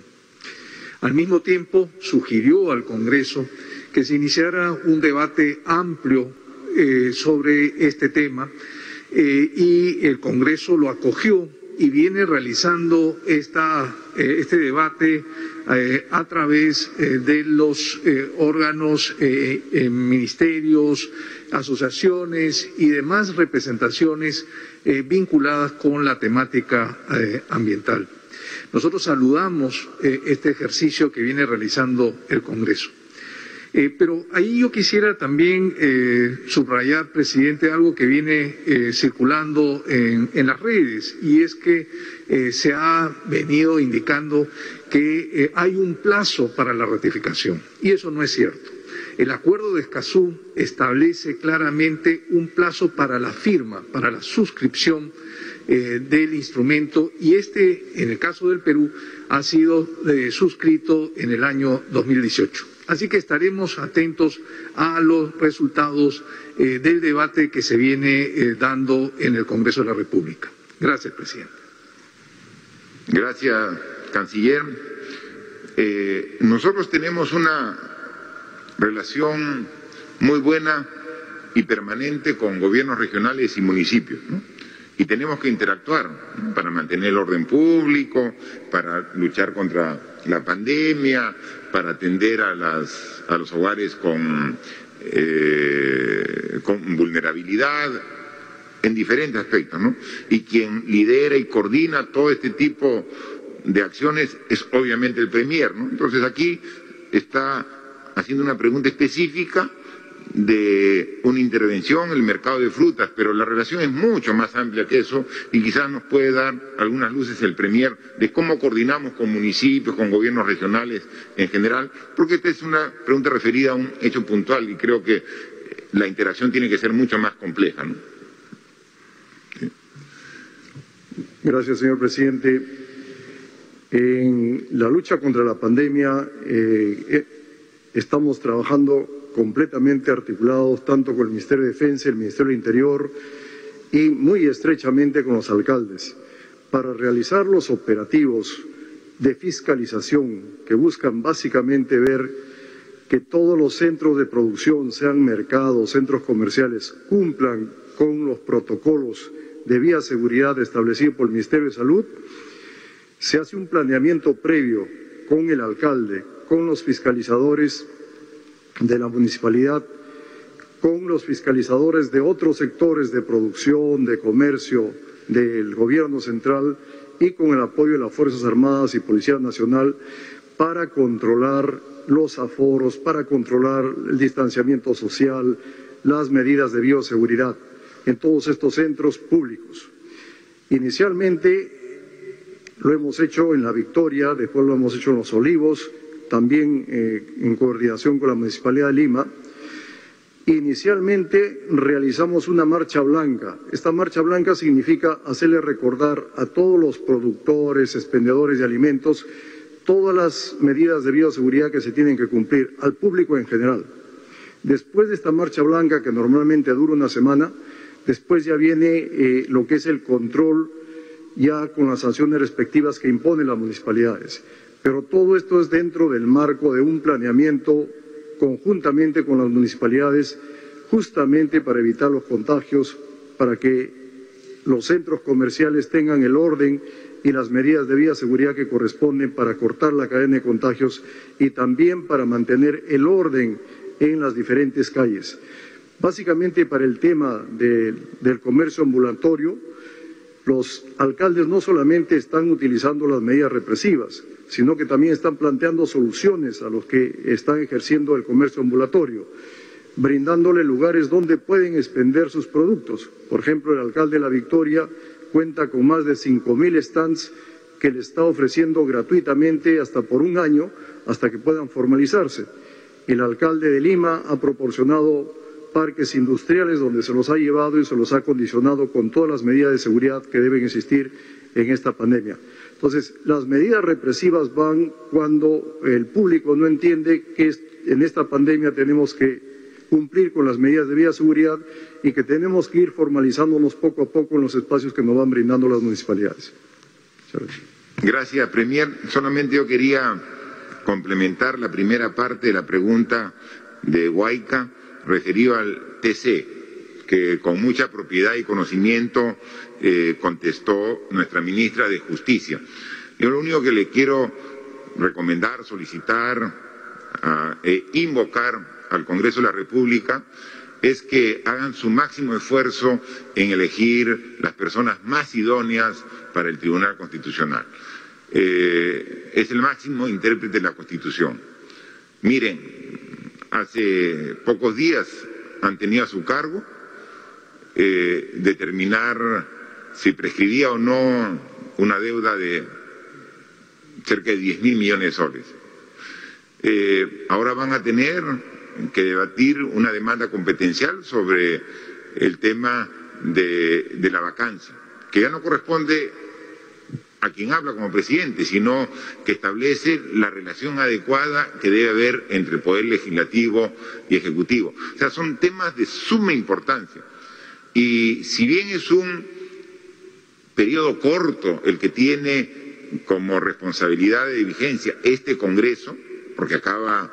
Al mismo tiempo, sugirió al Congreso que se iniciara un debate amplio eh, sobre este tema eh, y el Congreso lo acogió y viene realizando esta, eh, este debate a través de los órganos, ministerios, asociaciones y demás representaciones vinculadas con la temática ambiental. Nosotros saludamos este ejercicio que viene realizando el Congreso. Eh, pero ahí yo quisiera también eh, subrayar, presidente, algo que viene eh, circulando en, las redes y es que se ha venido indicando que hay un plazo para la ratificación y eso no es cierto. El acuerdo de Escazú establece claramente un plazo para la firma, para la suscripción del instrumento y este, en el caso del Perú, ha sido suscrito en el año 2018. Así que estaremos atentos a los resultados eh, del debate que se viene eh, dando en el Congreso de la República. Gracias, presidente. Gracias, canciller. Eh, nosotros tenemos una relación muy buena y permanente con gobiernos regionales y municipios. Y tenemos que interactuar para mantener el orden público, para luchar contra la pandemia, para atender a, las, a los hogares con, eh, con vulnerabilidad, en diferentes aspectos, ¿no? Y quien lidera y coordina todo este tipo de acciones es obviamente el Premier, ¿no? Entonces aquí está haciendo una pregunta específica de una intervención en el mercado de frutas, pero la relación es mucho más amplia que eso y quizás nos puede dar algunas luces el Premier de cómo coordinamos con municipios, con gobiernos regionales en general, porque esta es una pregunta referida a un hecho puntual y creo que la interacción tiene que ser mucho más compleja. Gracias, señor presidente. En la lucha contra la pandemia eh, estamos trabajando completamente articulados tanto con el Ministerio de Defensa, el Ministerio del Interior y muy estrechamente con los alcaldes para realizar los operativos de fiscalización que buscan básicamente ver que todos los centros de producción, sean mercados, centros comerciales, cumplan con los protocolos de bioseguridad establecidos por el Ministerio de Salud, se hace un planeamiento previo con el alcalde, con los fiscalizadores de la municipalidad con los fiscalizadores de otros sectores de producción, de comercio del gobierno central y con el apoyo de las Fuerzas Armadas y Policía Nacional para controlar los aforos, para controlar el distanciamiento social, las medidas de bioseguridad en todos estos centros públicos. Inicialmente lo hemos hecho en La Victoria, después lo hemos hecho en Los Olivos, también eh, en coordinación con la Municipalidad de Lima. Inicialmente realizamos una marcha blanca. Esta marcha blanca significa hacerle recordar a todos los productores, expendedores de alimentos, todas las medidas de bioseguridad que se tienen que cumplir, al público en general. Después de esta marcha blanca, que normalmente dura una semana, después ya viene eh, lo que es el control ya con las sanciones respectivas que imponen las municipalidades. Pero todo esto es dentro del marco de un planeamiento conjuntamente con las municipalidades, justamente para evitar los contagios, para que los centros comerciales tengan el orden y las medidas de bioseguridad que corresponden para cortar la cadena de contagios y también para mantener el orden en las diferentes calles. Básicamente para el tema del comercio ambulatorio, los alcaldes no solamente están utilizando las medidas represivas, sino que también están planteando soluciones a los que están ejerciendo el comercio ambulatorio, brindándole lugares donde pueden expender sus productos. Por ejemplo, el alcalde de La Victoria cuenta con más de 5.000 stands que le está ofreciendo gratuitamente hasta por un año, hasta que puedan formalizarse. El alcalde de Lima ha proporcionado parques industriales donde se los ha llevado y se los ha condicionado con todas las medidas de seguridad que deben existir en esta pandemia. Entonces, las medidas represivas van cuando el público no entiende que en esta pandemia tenemos que cumplir con las medidas de bioseguridad y que tenemos que ir formalizándonos poco a poco en los espacios que nos van brindando las municipalidades. Gracias, Premier. Solamente yo quería complementar la primera parte de la pregunta de Huayca referido al TC, que con mucha propiedad y conocimiento eh, contestó nuestra ministra de Justicia. Yo lo único que le quiero recomendar, solicitar e invocar al Congreso de la República es que hagan su máximo esfuerzo en elegir las personas más idóneas para el Tribunal Constitucional. Eh, es el máximo intérprete de la Constitución. Miren, hace pocos días han tenido a su cargo eh, determinar si prescribía o no una deuda de cerca de 10 mil millones de soles. Eh, ahora van a tener que debatir una demanda competencial sobre el tema de, de la vacancia, que ya no corresponde a quien habla como presidente, sino que establece la relación adecuada que debe haber entre poder legislativo y ejecutivo. O sea, son temas de suma importancia. Y si bien es un periodo corto el que tiene como responsabilidad de vigencia este Congreso, porque acaba,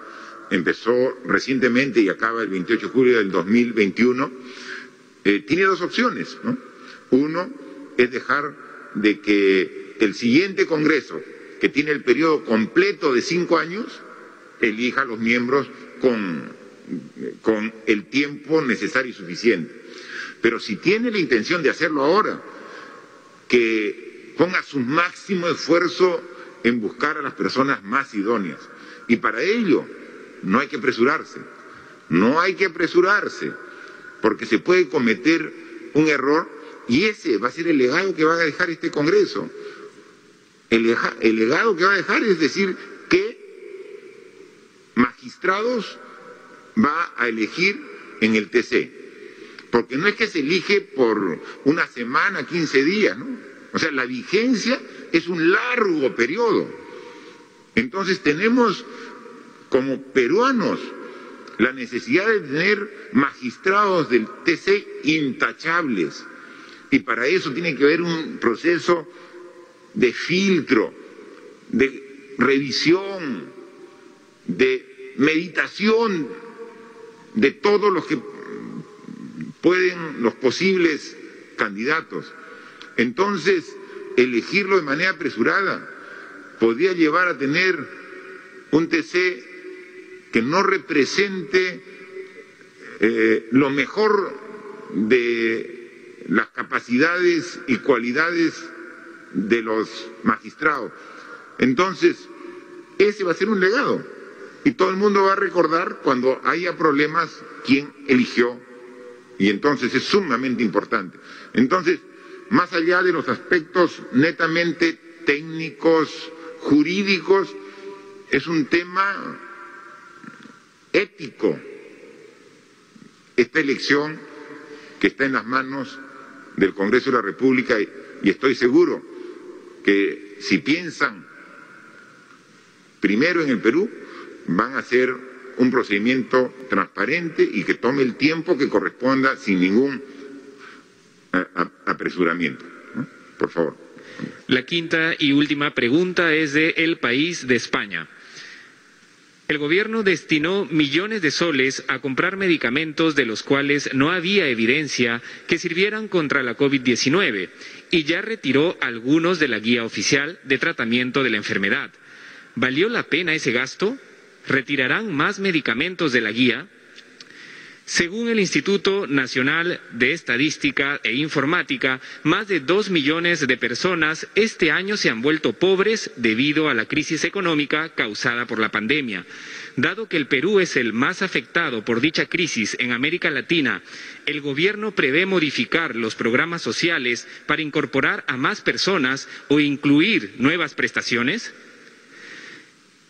empezó recientemente y acaba el 28 de julio del 2021, eh, tiene dos opciones. Uno es dejar de que el siguiente Congreso, que tiene el periodo completo de cinco años, elija a los miembros con, con el tiempo necesario y suficiente. Pero si tiene la intención de hacerlo ahora, que ponga su máximo esfuerzo en buscar a las personas más idóneas. Y para ello no hay que apresurarse, no hay que apresurarse, porque se puede cometer un error y ese va a ser el legado que va a dejar este Congreso. El, legado que va a dejar es decir que magistrados va a elegir en el TC. Porque no es que se elige por una semana, 15 días, ¿no? O sea, la vigencia es un largo periodo. Entonces tenemos como peruanos la necesidad de tener magistrados del TC intachables. Y para eso tiene que haber un proceso de filtro, de revisión, de meditación de todos los que pueden, los posibles candidatos. Entonces, elegirlo de manera apresurada podría llevar a tener un TC que no represente eh, lo mejor de las capacidades y cualidades de los magistrados. Entonces, ese va a ser un legado. Y todo el mundo va a recordar cuando haya problemas quién eligió. Y entonces es sumamente importante. Entonces, más allá de los aspectos netamente técnicos, jurídicos, es un tema ético. Esta elección que está en las manos del Congreso de la República y estoy seguro que si piensan primero en el Perú, van a hacer un procedimiento transparente y que tome el tiempo que corresponda sin ningún apresuramiento. Por favor. La quinta y última pregunta es de El País de España. El gobierno destinó millones de soles a comprar medicamentos de los cuales no había evidencia que sirvieran contra la COVID-19 y ya retiró algunos de la guía oficial de tratamiento de la enfermedad. ¿Valió la pena ese gasto? ¿Retirarán más medicamentos de la guía? Según el Instituto Nacional de Estadística e Informática, más de dos millones de personas este año se han vuelto pobres debido a la crisis económica causada por la pandemia. Dado que el Perú es el más afectado por dicha crisis en América Latina, ¿el gobierno prevé modificar los programas sociales para incorporar a más personas o incluir nuevas prestaciones?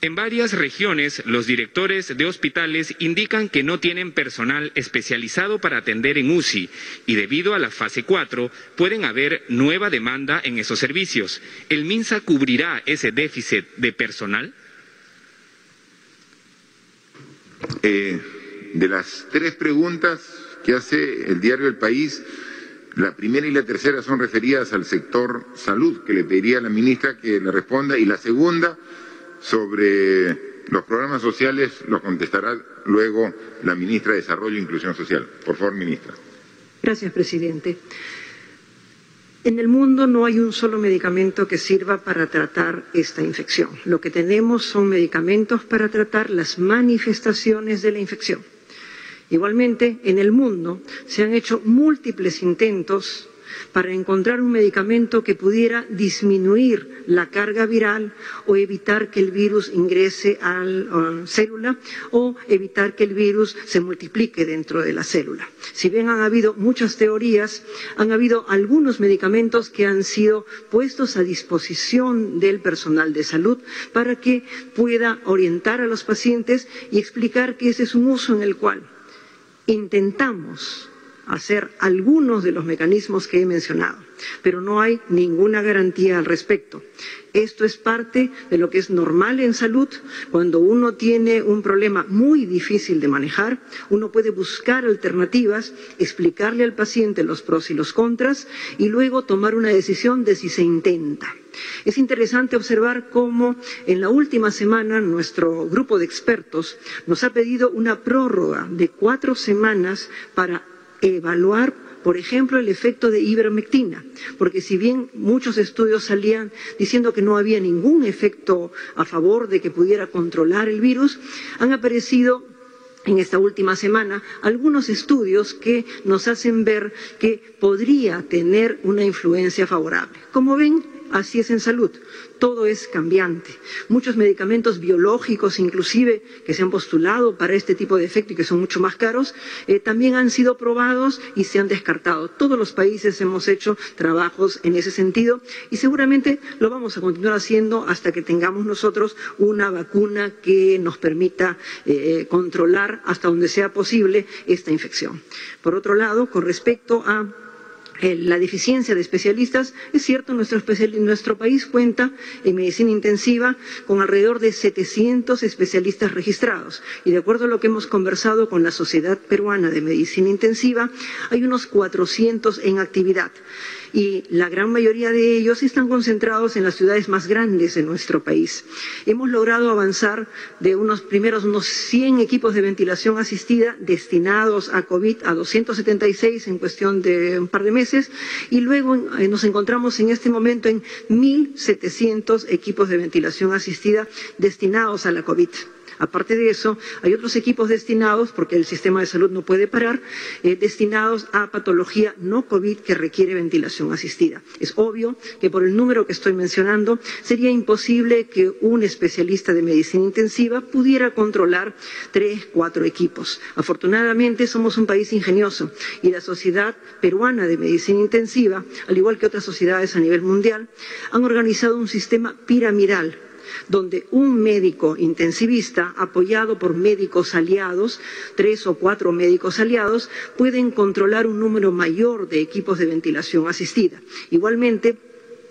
En varias regiones, los directores de hospitales indican que no tienen personal especializado para atender en UCI y debido a la fase 4 pueden haber nueva demanda en esos servicios. ¿El MINSA cubrirá ese déficit de personal? Eh, de las tres preguntas que hace el diario El País, la primera y la tercera son referidas al sector salud, que le pediría a la ministra que le responda, y la segunda sobre los programas sociales lo contestará luego la ministra de Desarrollo e Inclusión Social. Por favor, ministra. Gracias, presidente. En el mundo no hay un solo medicamento que sirva para tratar esta infección. Lo que tenemos son medicamentos para tratar las manifestaciones de la infección. Igualmente, en el mundo se han hecho múltiples intentos para encontrar un medicamento que pudiera disminuir la carga viral o evitar que el virus ingrese a la célula o evitar que el virus se multiplique dentro de la célula. Si bien han habido muchas teorías, han habido algunos medicamentos que han sido puestos a disposición del personal de salud para que pueda orientar a los pacientes y explicar que ese es un uso en el cual intentamos hacer algunos de los mecanismos que he mencionado, pero no hay ninguna garantía al respecto. Esto es parte de lo que es normal en salud. Cuando uno tiene un problema muy difícil de manejar, uno puede buscar alternativas, explicarle al paciente los pros y los contras y luego tomar una decisión de si se intenta. Es interesante observar cómo en la última semana nuestro grupo de expertos nos ha pedido una prórroga de cuatro semanas para evaluar, por ejemplo, el efecto de ivermectina, porque si bien muchos estudios salían diciendo que no había ningún efecto a favor de que pudiera controlar el virus, han aparecido en esta última semana algunos estudios que nos hacen ver que podría tener una influencia favorable. Como ven, Así es en salud, todo es cambiante. Muchos medicamentos biológicos, inclusive, que se han postulado para este tipo de efecto y que son mucho más caros, eh, también han sido probados y se han descartado. Todos los países hemos hecho trabajos en ese sentido y seguramente lo vamos a continuar haciendo hasta que tengamos nosotros una vacuna que nos permita eh, controlar hasta donde sea posible esta infección. Por otro lado, con respecto a la deficiencia de especialistas, es cierto, nuestro, país cuenta en medicina intensiva con alrededor de 700 especialistas registrados. Y de acuerdo a lo que hemos conversado con la Sociedad Peruana de Medicina Intensiva, hay unos 400 en actividad y la gran mayoría de ellos están concentrados en las ciudades más grandes de nuestro país. Hemos logrado avanzar de unos primeros unos 100 equipos de ventilación asistida destinados a COVID a 276 en cuestión de un par de meses y luego eh, nos encontramos en este momento en 1.700 equipos de ventilación asistida destinados a la COVID. Aparte de eso, hay otros equipos destinados, porque el sistema de salud no puede parar, eh, destinados a patología no COVID que requiere ventilación asistida. Es obvio que por el número que estoy mencionando sería imposible que un especialista de medicina intensiva pudiera controlar tres, cuatro equipos. Afortunadamente somos un país ingenioso y la Sociedad Peruana de Medicina Intensiva, al igual que otras sociedades a nivel mundial, han organizado un sistema piramidal donde un médico intensivista, apoyado por médicos aliados, tres o cuatro médicos aliados, pueden controlar un número mayor de equipos de ventilación asistida. Igualmente,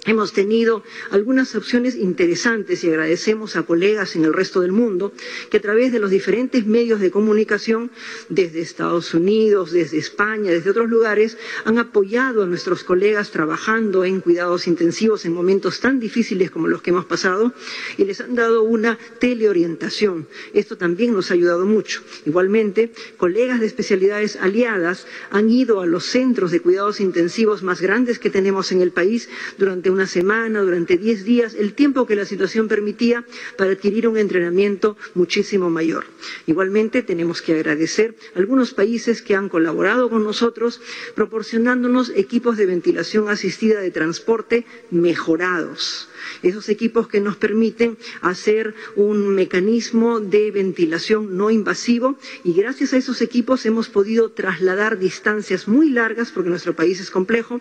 Hemos tenido algunas opciones interesantes y agradecemos a colegas en el resto del mundo que a través de los diferentes medios de comunicación, desde Estados Unidos, desde España, desde otros lugares, han apoyado a nuestros colegas trabajando en cuidados intensivos en momentos tan difíciles como los que hemos pasado y les han dado una teleorientación. Esto también nos ha ayudado mucho. Igualmente, colegas de especialidades aliadas han ido a los centros de cuidados intensivos más grandes que tenemos en el país durante una semana, durante diez días, el tiempo que la situación permitía para adquirir un entrenamiento muchísimo mayor. Igualmente, tenemos que agradecer a algunos países que han colaborado con nosotros proporcionándonos equipos de ventilación asistida de transporte mejorados esos equipos que nos permiten hacer un mecanismo de ventilación no invasivo y gracias a esos equipos hemos podido trasladar distancias muy largas, porque nuestro país es complejo,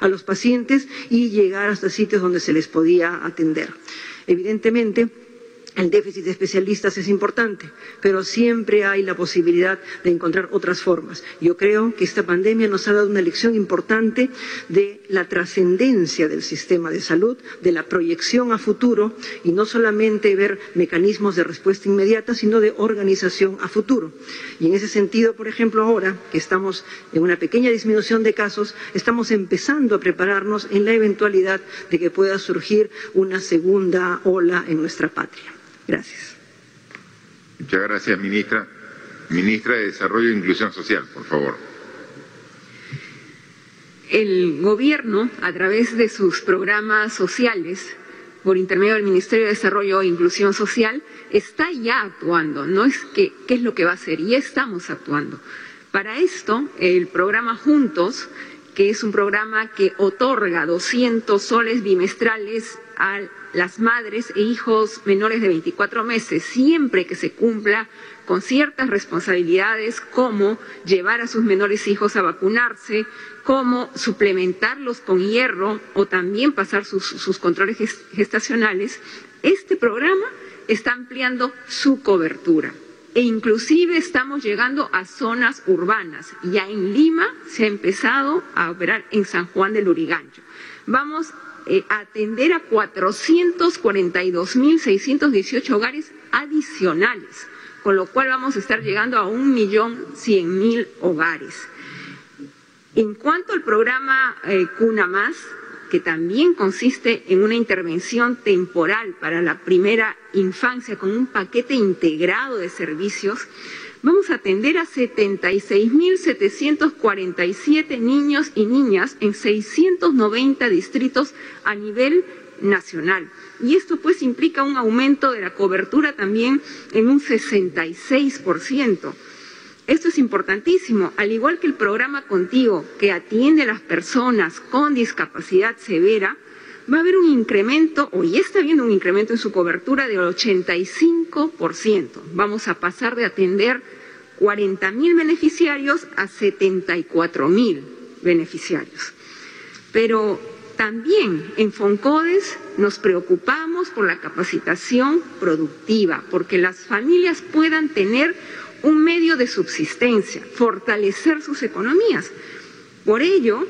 a los pacientes y llegar hasta sitios donde se les podía atender. Evidentemente, el déficit de especialistas es importante, pero siempre hay la posibilidad de encontrar otras formas. Yo creo que esta pandemia nos ha dado una lección importante de la trascendencia del sistema de salud, de la proyección a futuro y no solamente ver mecanismos de respuesta inmediata, sino de organización a futuro. Y en ese sentido, por ejemplo, ahora que estamos en una pequeña disminución de casos, estamos empezando a prepararnos en la eventualidad de que pueda surgir una segunda ola en nuestra patria. Gracias. Muchas gracias, ministra. Ministra de Desarrollo e Inclusión Social, por favor. El Gobierno, a través de sus programas sociales, por intermedio del Ministerio de Desarrollo e Inclusión Social, está ya actuando. No es que qué es lo que va a hacer, ya estamos actuando. Para esto, el programa Juntos, que es un programa que otorga 200 soles bimestrales al las madres e hijos menores de 24 meses, siempre que se cumpla con ciertas responsabilidades como llevar a sus menores hijos a vacunarse, como suplementarlos con hierro o también pasar sus, controles gestacionales, este programa está ampliando su cobertura e inclusive estamos llegando a zonas urbanas. Ya en Lima se ha empezado a operar en San Juan del Urigancho. Vamos eh, atender a 442.618 hogares adicionales, con lo cual vamos a estar llegando a un millón cien mil hogares. En cuanto al programa eh, Cuna Más, que también consiste en una intervención temporal para la primera infancia con un paquete integrado de servicios, vamos a atender a 76.747 niños y niñas en 690 distritos a nivel nacional. Y esto pues implica un aumento de la cobertura también en un 66%. Esto es importantísimo, al igual que el programa Contigo, que atiende a las personas con discapacidad severa, va a haber un incremento, o ya está habiendo un incremento en su cobertura del 85%. Vamos a pasar de atender 40 mil beneficiarios a 74 mil beneficiarios. Pero también en Foncodes nos preocupamos por la capacitación productiva, porque las familias puedan tener un medio de subsistencia, fortalecer sus economías. Por ello,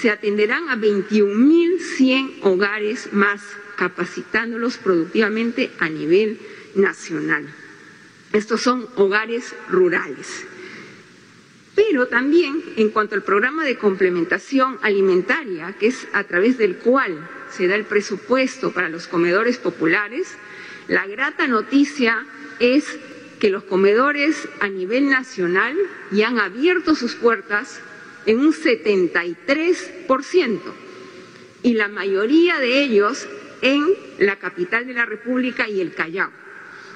se atenderán a 21.100 hogares más, capacitándolos productivamente a nivel nacional. Estos son hogares rurales. Pero también en cuanto al programa de complementación alimentaria, que es a través del cual se da el presupuesto para los comedores populares, la grata noticia es que los comedores a nivel nacional ya han abierto sus puertas en un 73% y la mayoría de ellos en la capital de la República y el Callao.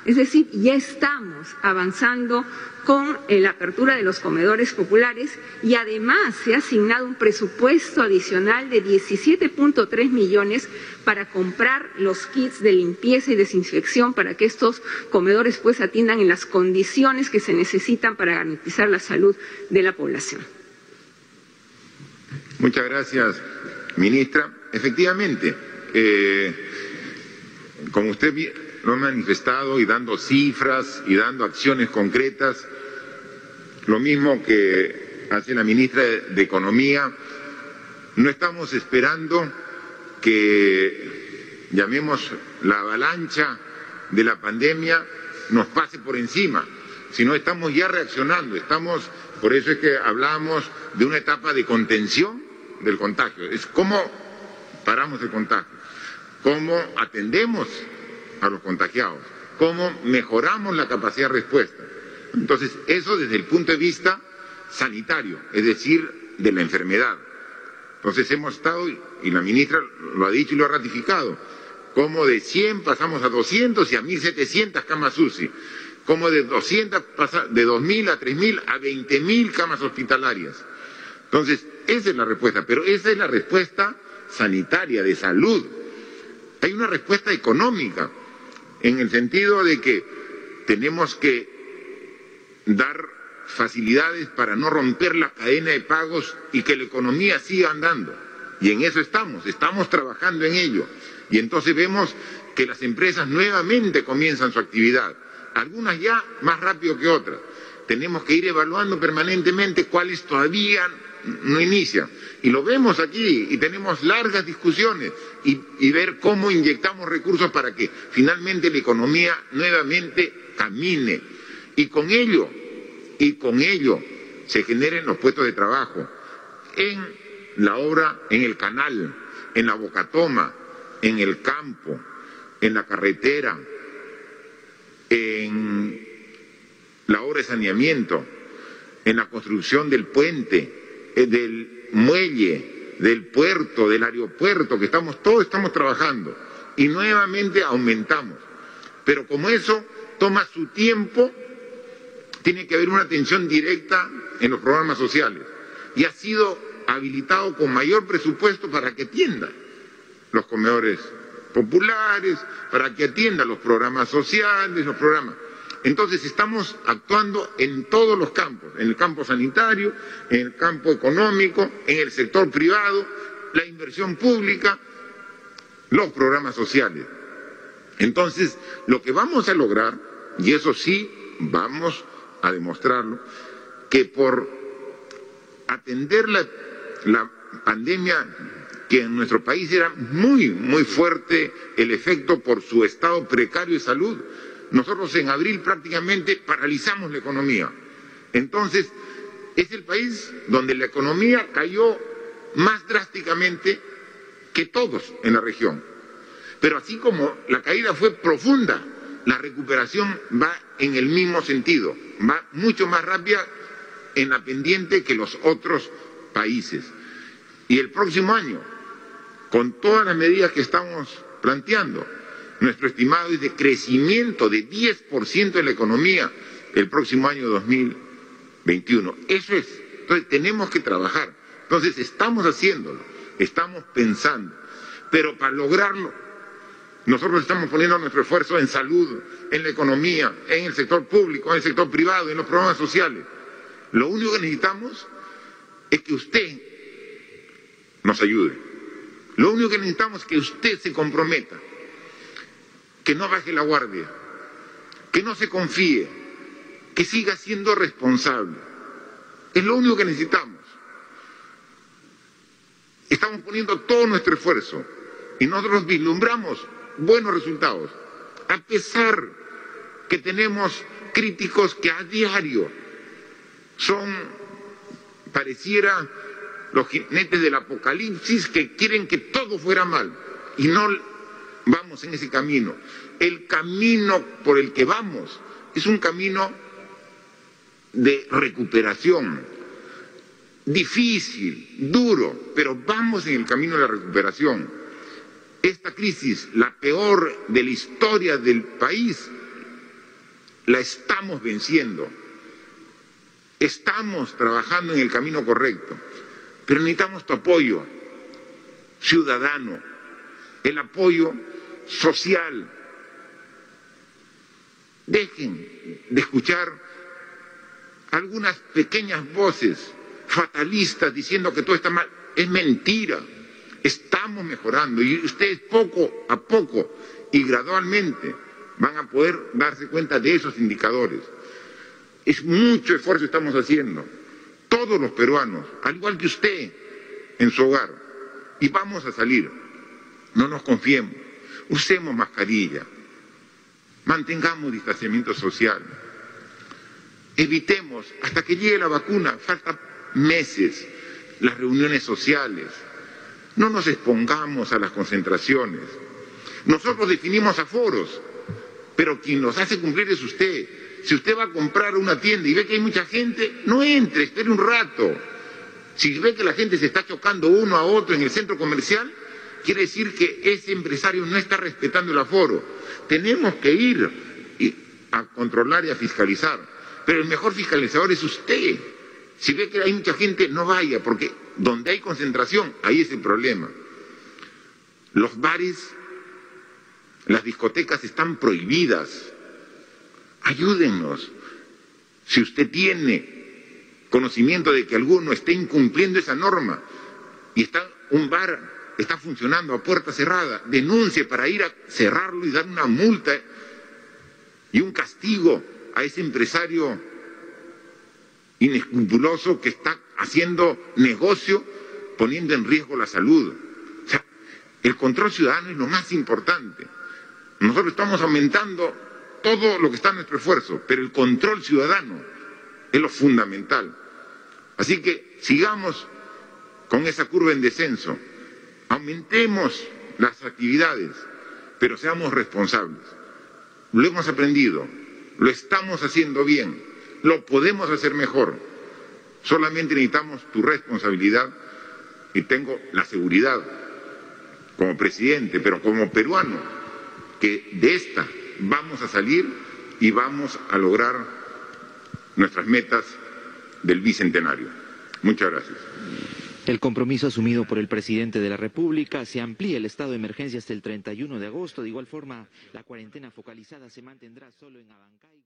Es decir, ya estamos avanzando con la apertura de los comedores populares y además se ha asignado un presupuesto adicional de 17.3 millones para comprar los kits de limpieza y desinfección para que estos comedores pues atiendan en las condiciones que se necesitan para garantizar la salud de la población. Muchas gracias, ministra. Efectivamente, eh, como usted lo ha manifestado y dando cifras y dando acciones concretas, lo mismo que hace la ministra de Economía. No estamos esperando que, llamemos, la avalancha de la pandemia nos pase por encima, sino estamos ya reaccionando, estamos, por eso es que hablamos de una etapa de contención del contagio, es cómo paramos el contagio, cómo atendemos a los contagiados, cómo mejoramos la capacidad de respuesta. Entonces, eso desde el punto de vista sanitario, es decir, de la enfermedad. Entonces hemos estado, y la ministra lo ha dicho y lo ha ratificado, como de 100 pasamos a 200 y a 1.700 camas UCI, como de 200 pasa, de 2.000 a 3.000 a 20.000 camas hospitalarias. Entonces, esa es la respuesta, pero esa es la respuesta sanitaria, de salud. Hay una respuesta económica, en el sentido de que tenemos que dar facilidades para no romper la cadena de pagos y que la economía siga andando. Y en eso estamos, estamos trabajando en ello. Y entonces vemos que las empresas nuevamente comienzan su actividad, algunas ya más rápido que otras. Tenemos que ir evaluando permanentemente cuáles todavía no inician. Y lo vemos aquí y tenemos largas discusiones y, ver cómo inyectamos recursos para que finalmente la economía nuevamente camine. Y con ello y con ello se generen los puestos de trabajo en la obra, en el canal, en la bocatoma, en el campo, en la carretera, en la obra de saneamiento, en la construcción del puente, del muelle, del puerto, del aeropuerto, que estamos, todos estamos trabajando y nuevamente aumentamos. Pero como eso toma su tiempo, tiene que haber una atención directa en los programas sociales y ha sido habilitado con mayor presupuesto para que atienda los comedores populares, para que atienda los programas sociales, los programas. Entonces estamos actuando en todos los campos, en el campo sanitario, en el campo económico, en el sector privado, la inversión pública, los programas sociales. Entonces, lo que vamos a lograr, y eso sí, vamos a demostrarlo, que por atender la, pandemia que en nuestro país era muy, muy fuerte el efecto por su estado precario de salud, nosotros en abril prácticamente paralizamos la economía. Entonces, es el país donde la economía cayó más drásticamente que todos en la región. Pero así como la caída fue profunda, la recuperación va en el mismo sentido, va mucho más rápida en la pendiente que los otros países. Y el próximo año, con todas las medidas que estamos planteando, nuestro estimado es de crecimiento de 10% de la economía el próximo año 2021. Eso es. Entonces tenemos que trabajar. Entonces estamos haciéndolo, estamos pensando. Pero para lograrlo nosotros estamos poniendo nuestro esfuerzo en salud, en la economía, en el sector público, en el sector privado, en los programas sociales. Lo único que necesitamos es que usted nos ayude. Lo único que necesitamos es que usted se comprometa, que no baje la guardia, que no se confíe, que siga siendo responsable. Es lo único que necesitamos. Estamos poniendo todo nuestro esfuerzo y nosotros vislumbramos buenos resultados, a pesar que tenemos críticos que a diario son, pareciera, los jinetes del apocalipsis que quieren que todo fuera mal y no vamos en ese camino. El camino por el que vamos es un camino de recuperación, difícil, duro, pero vamos en el camino de la recuperación esta crisis, la peor de la historia del país, la estamos venciendo. Estamos trabajando en el camino correcto, pero necesitamos tu apoyo ciudadano, el apoyo social. Dejen de escuchar algunas pequeñas voces fatalistas diciendo que todo está mal. Es mentira. Estamos mejorando y ustedes poco a poco y gradualmente van a poder darse cuenta de esos indicadores. Es mucho esfuerzo estamos haciendo, todos los peruanos, al igual que usted en su hogar, y vamos a salir. No nos confiemos, usemos mascarilla, mantengamos distanciamiento social, evitemos hasta que llegue la vacuna, falta meses, las reuniones sociales, no nos expongamos a las concentraciones. Nosotros definimos aforos, pero quien los hace cumplir es usted. Si usted va a comprar una tienda y ve que hay mucha gente, no entre, espere un rato. Si ve que la gente se está chocando uno a otro en el centro comercial, quiere decir que ese empresario no está respetando el aforo. Tenemos que ir a controlar y a fiscalizar, pero el mejor fiscalizador es usted. Si ve que hay mucha gente, no vaya, porque donde hay concentración, ahí es el problema. Los bares, las discotecas están prohibidas. Ayúdennos. Si usted tiene conocimiento de que alguno esté incumpliendo esa norma y está un bar está funcionando a puerta cerrada, denuncie para ir a cerrarlo y dar una multa y un castigo a ese empresario inescrupuloso que está haciendo negocio poniendo en riesgo la salud. O sea, el control ciudadano es lo más importante. Nosotros estamos aumentando todo lo que está a nuestro esfuerzo, pero el control ciudadano es lo fundamental. Así que sigamos con esa curva en descenso, aumentemos las actividades, pero seamos responsables. Lo hemos aprendido, lo estamos haciendo bien, lo podemos hacer mejor. Solamente necesitamos tu responsabilidad y tengo la seguridad como presidente, pero como peruano, que de esta vamos a salir y vamos a lograr nuestras metas del bicentenario. Muchas gracias. El compromiso asumido por el presidente de la República se amplía el estado de emergencia hasta el 31 de agosto. De igual forma, la cuarentena focalizada se mantendrá solo en Abancay.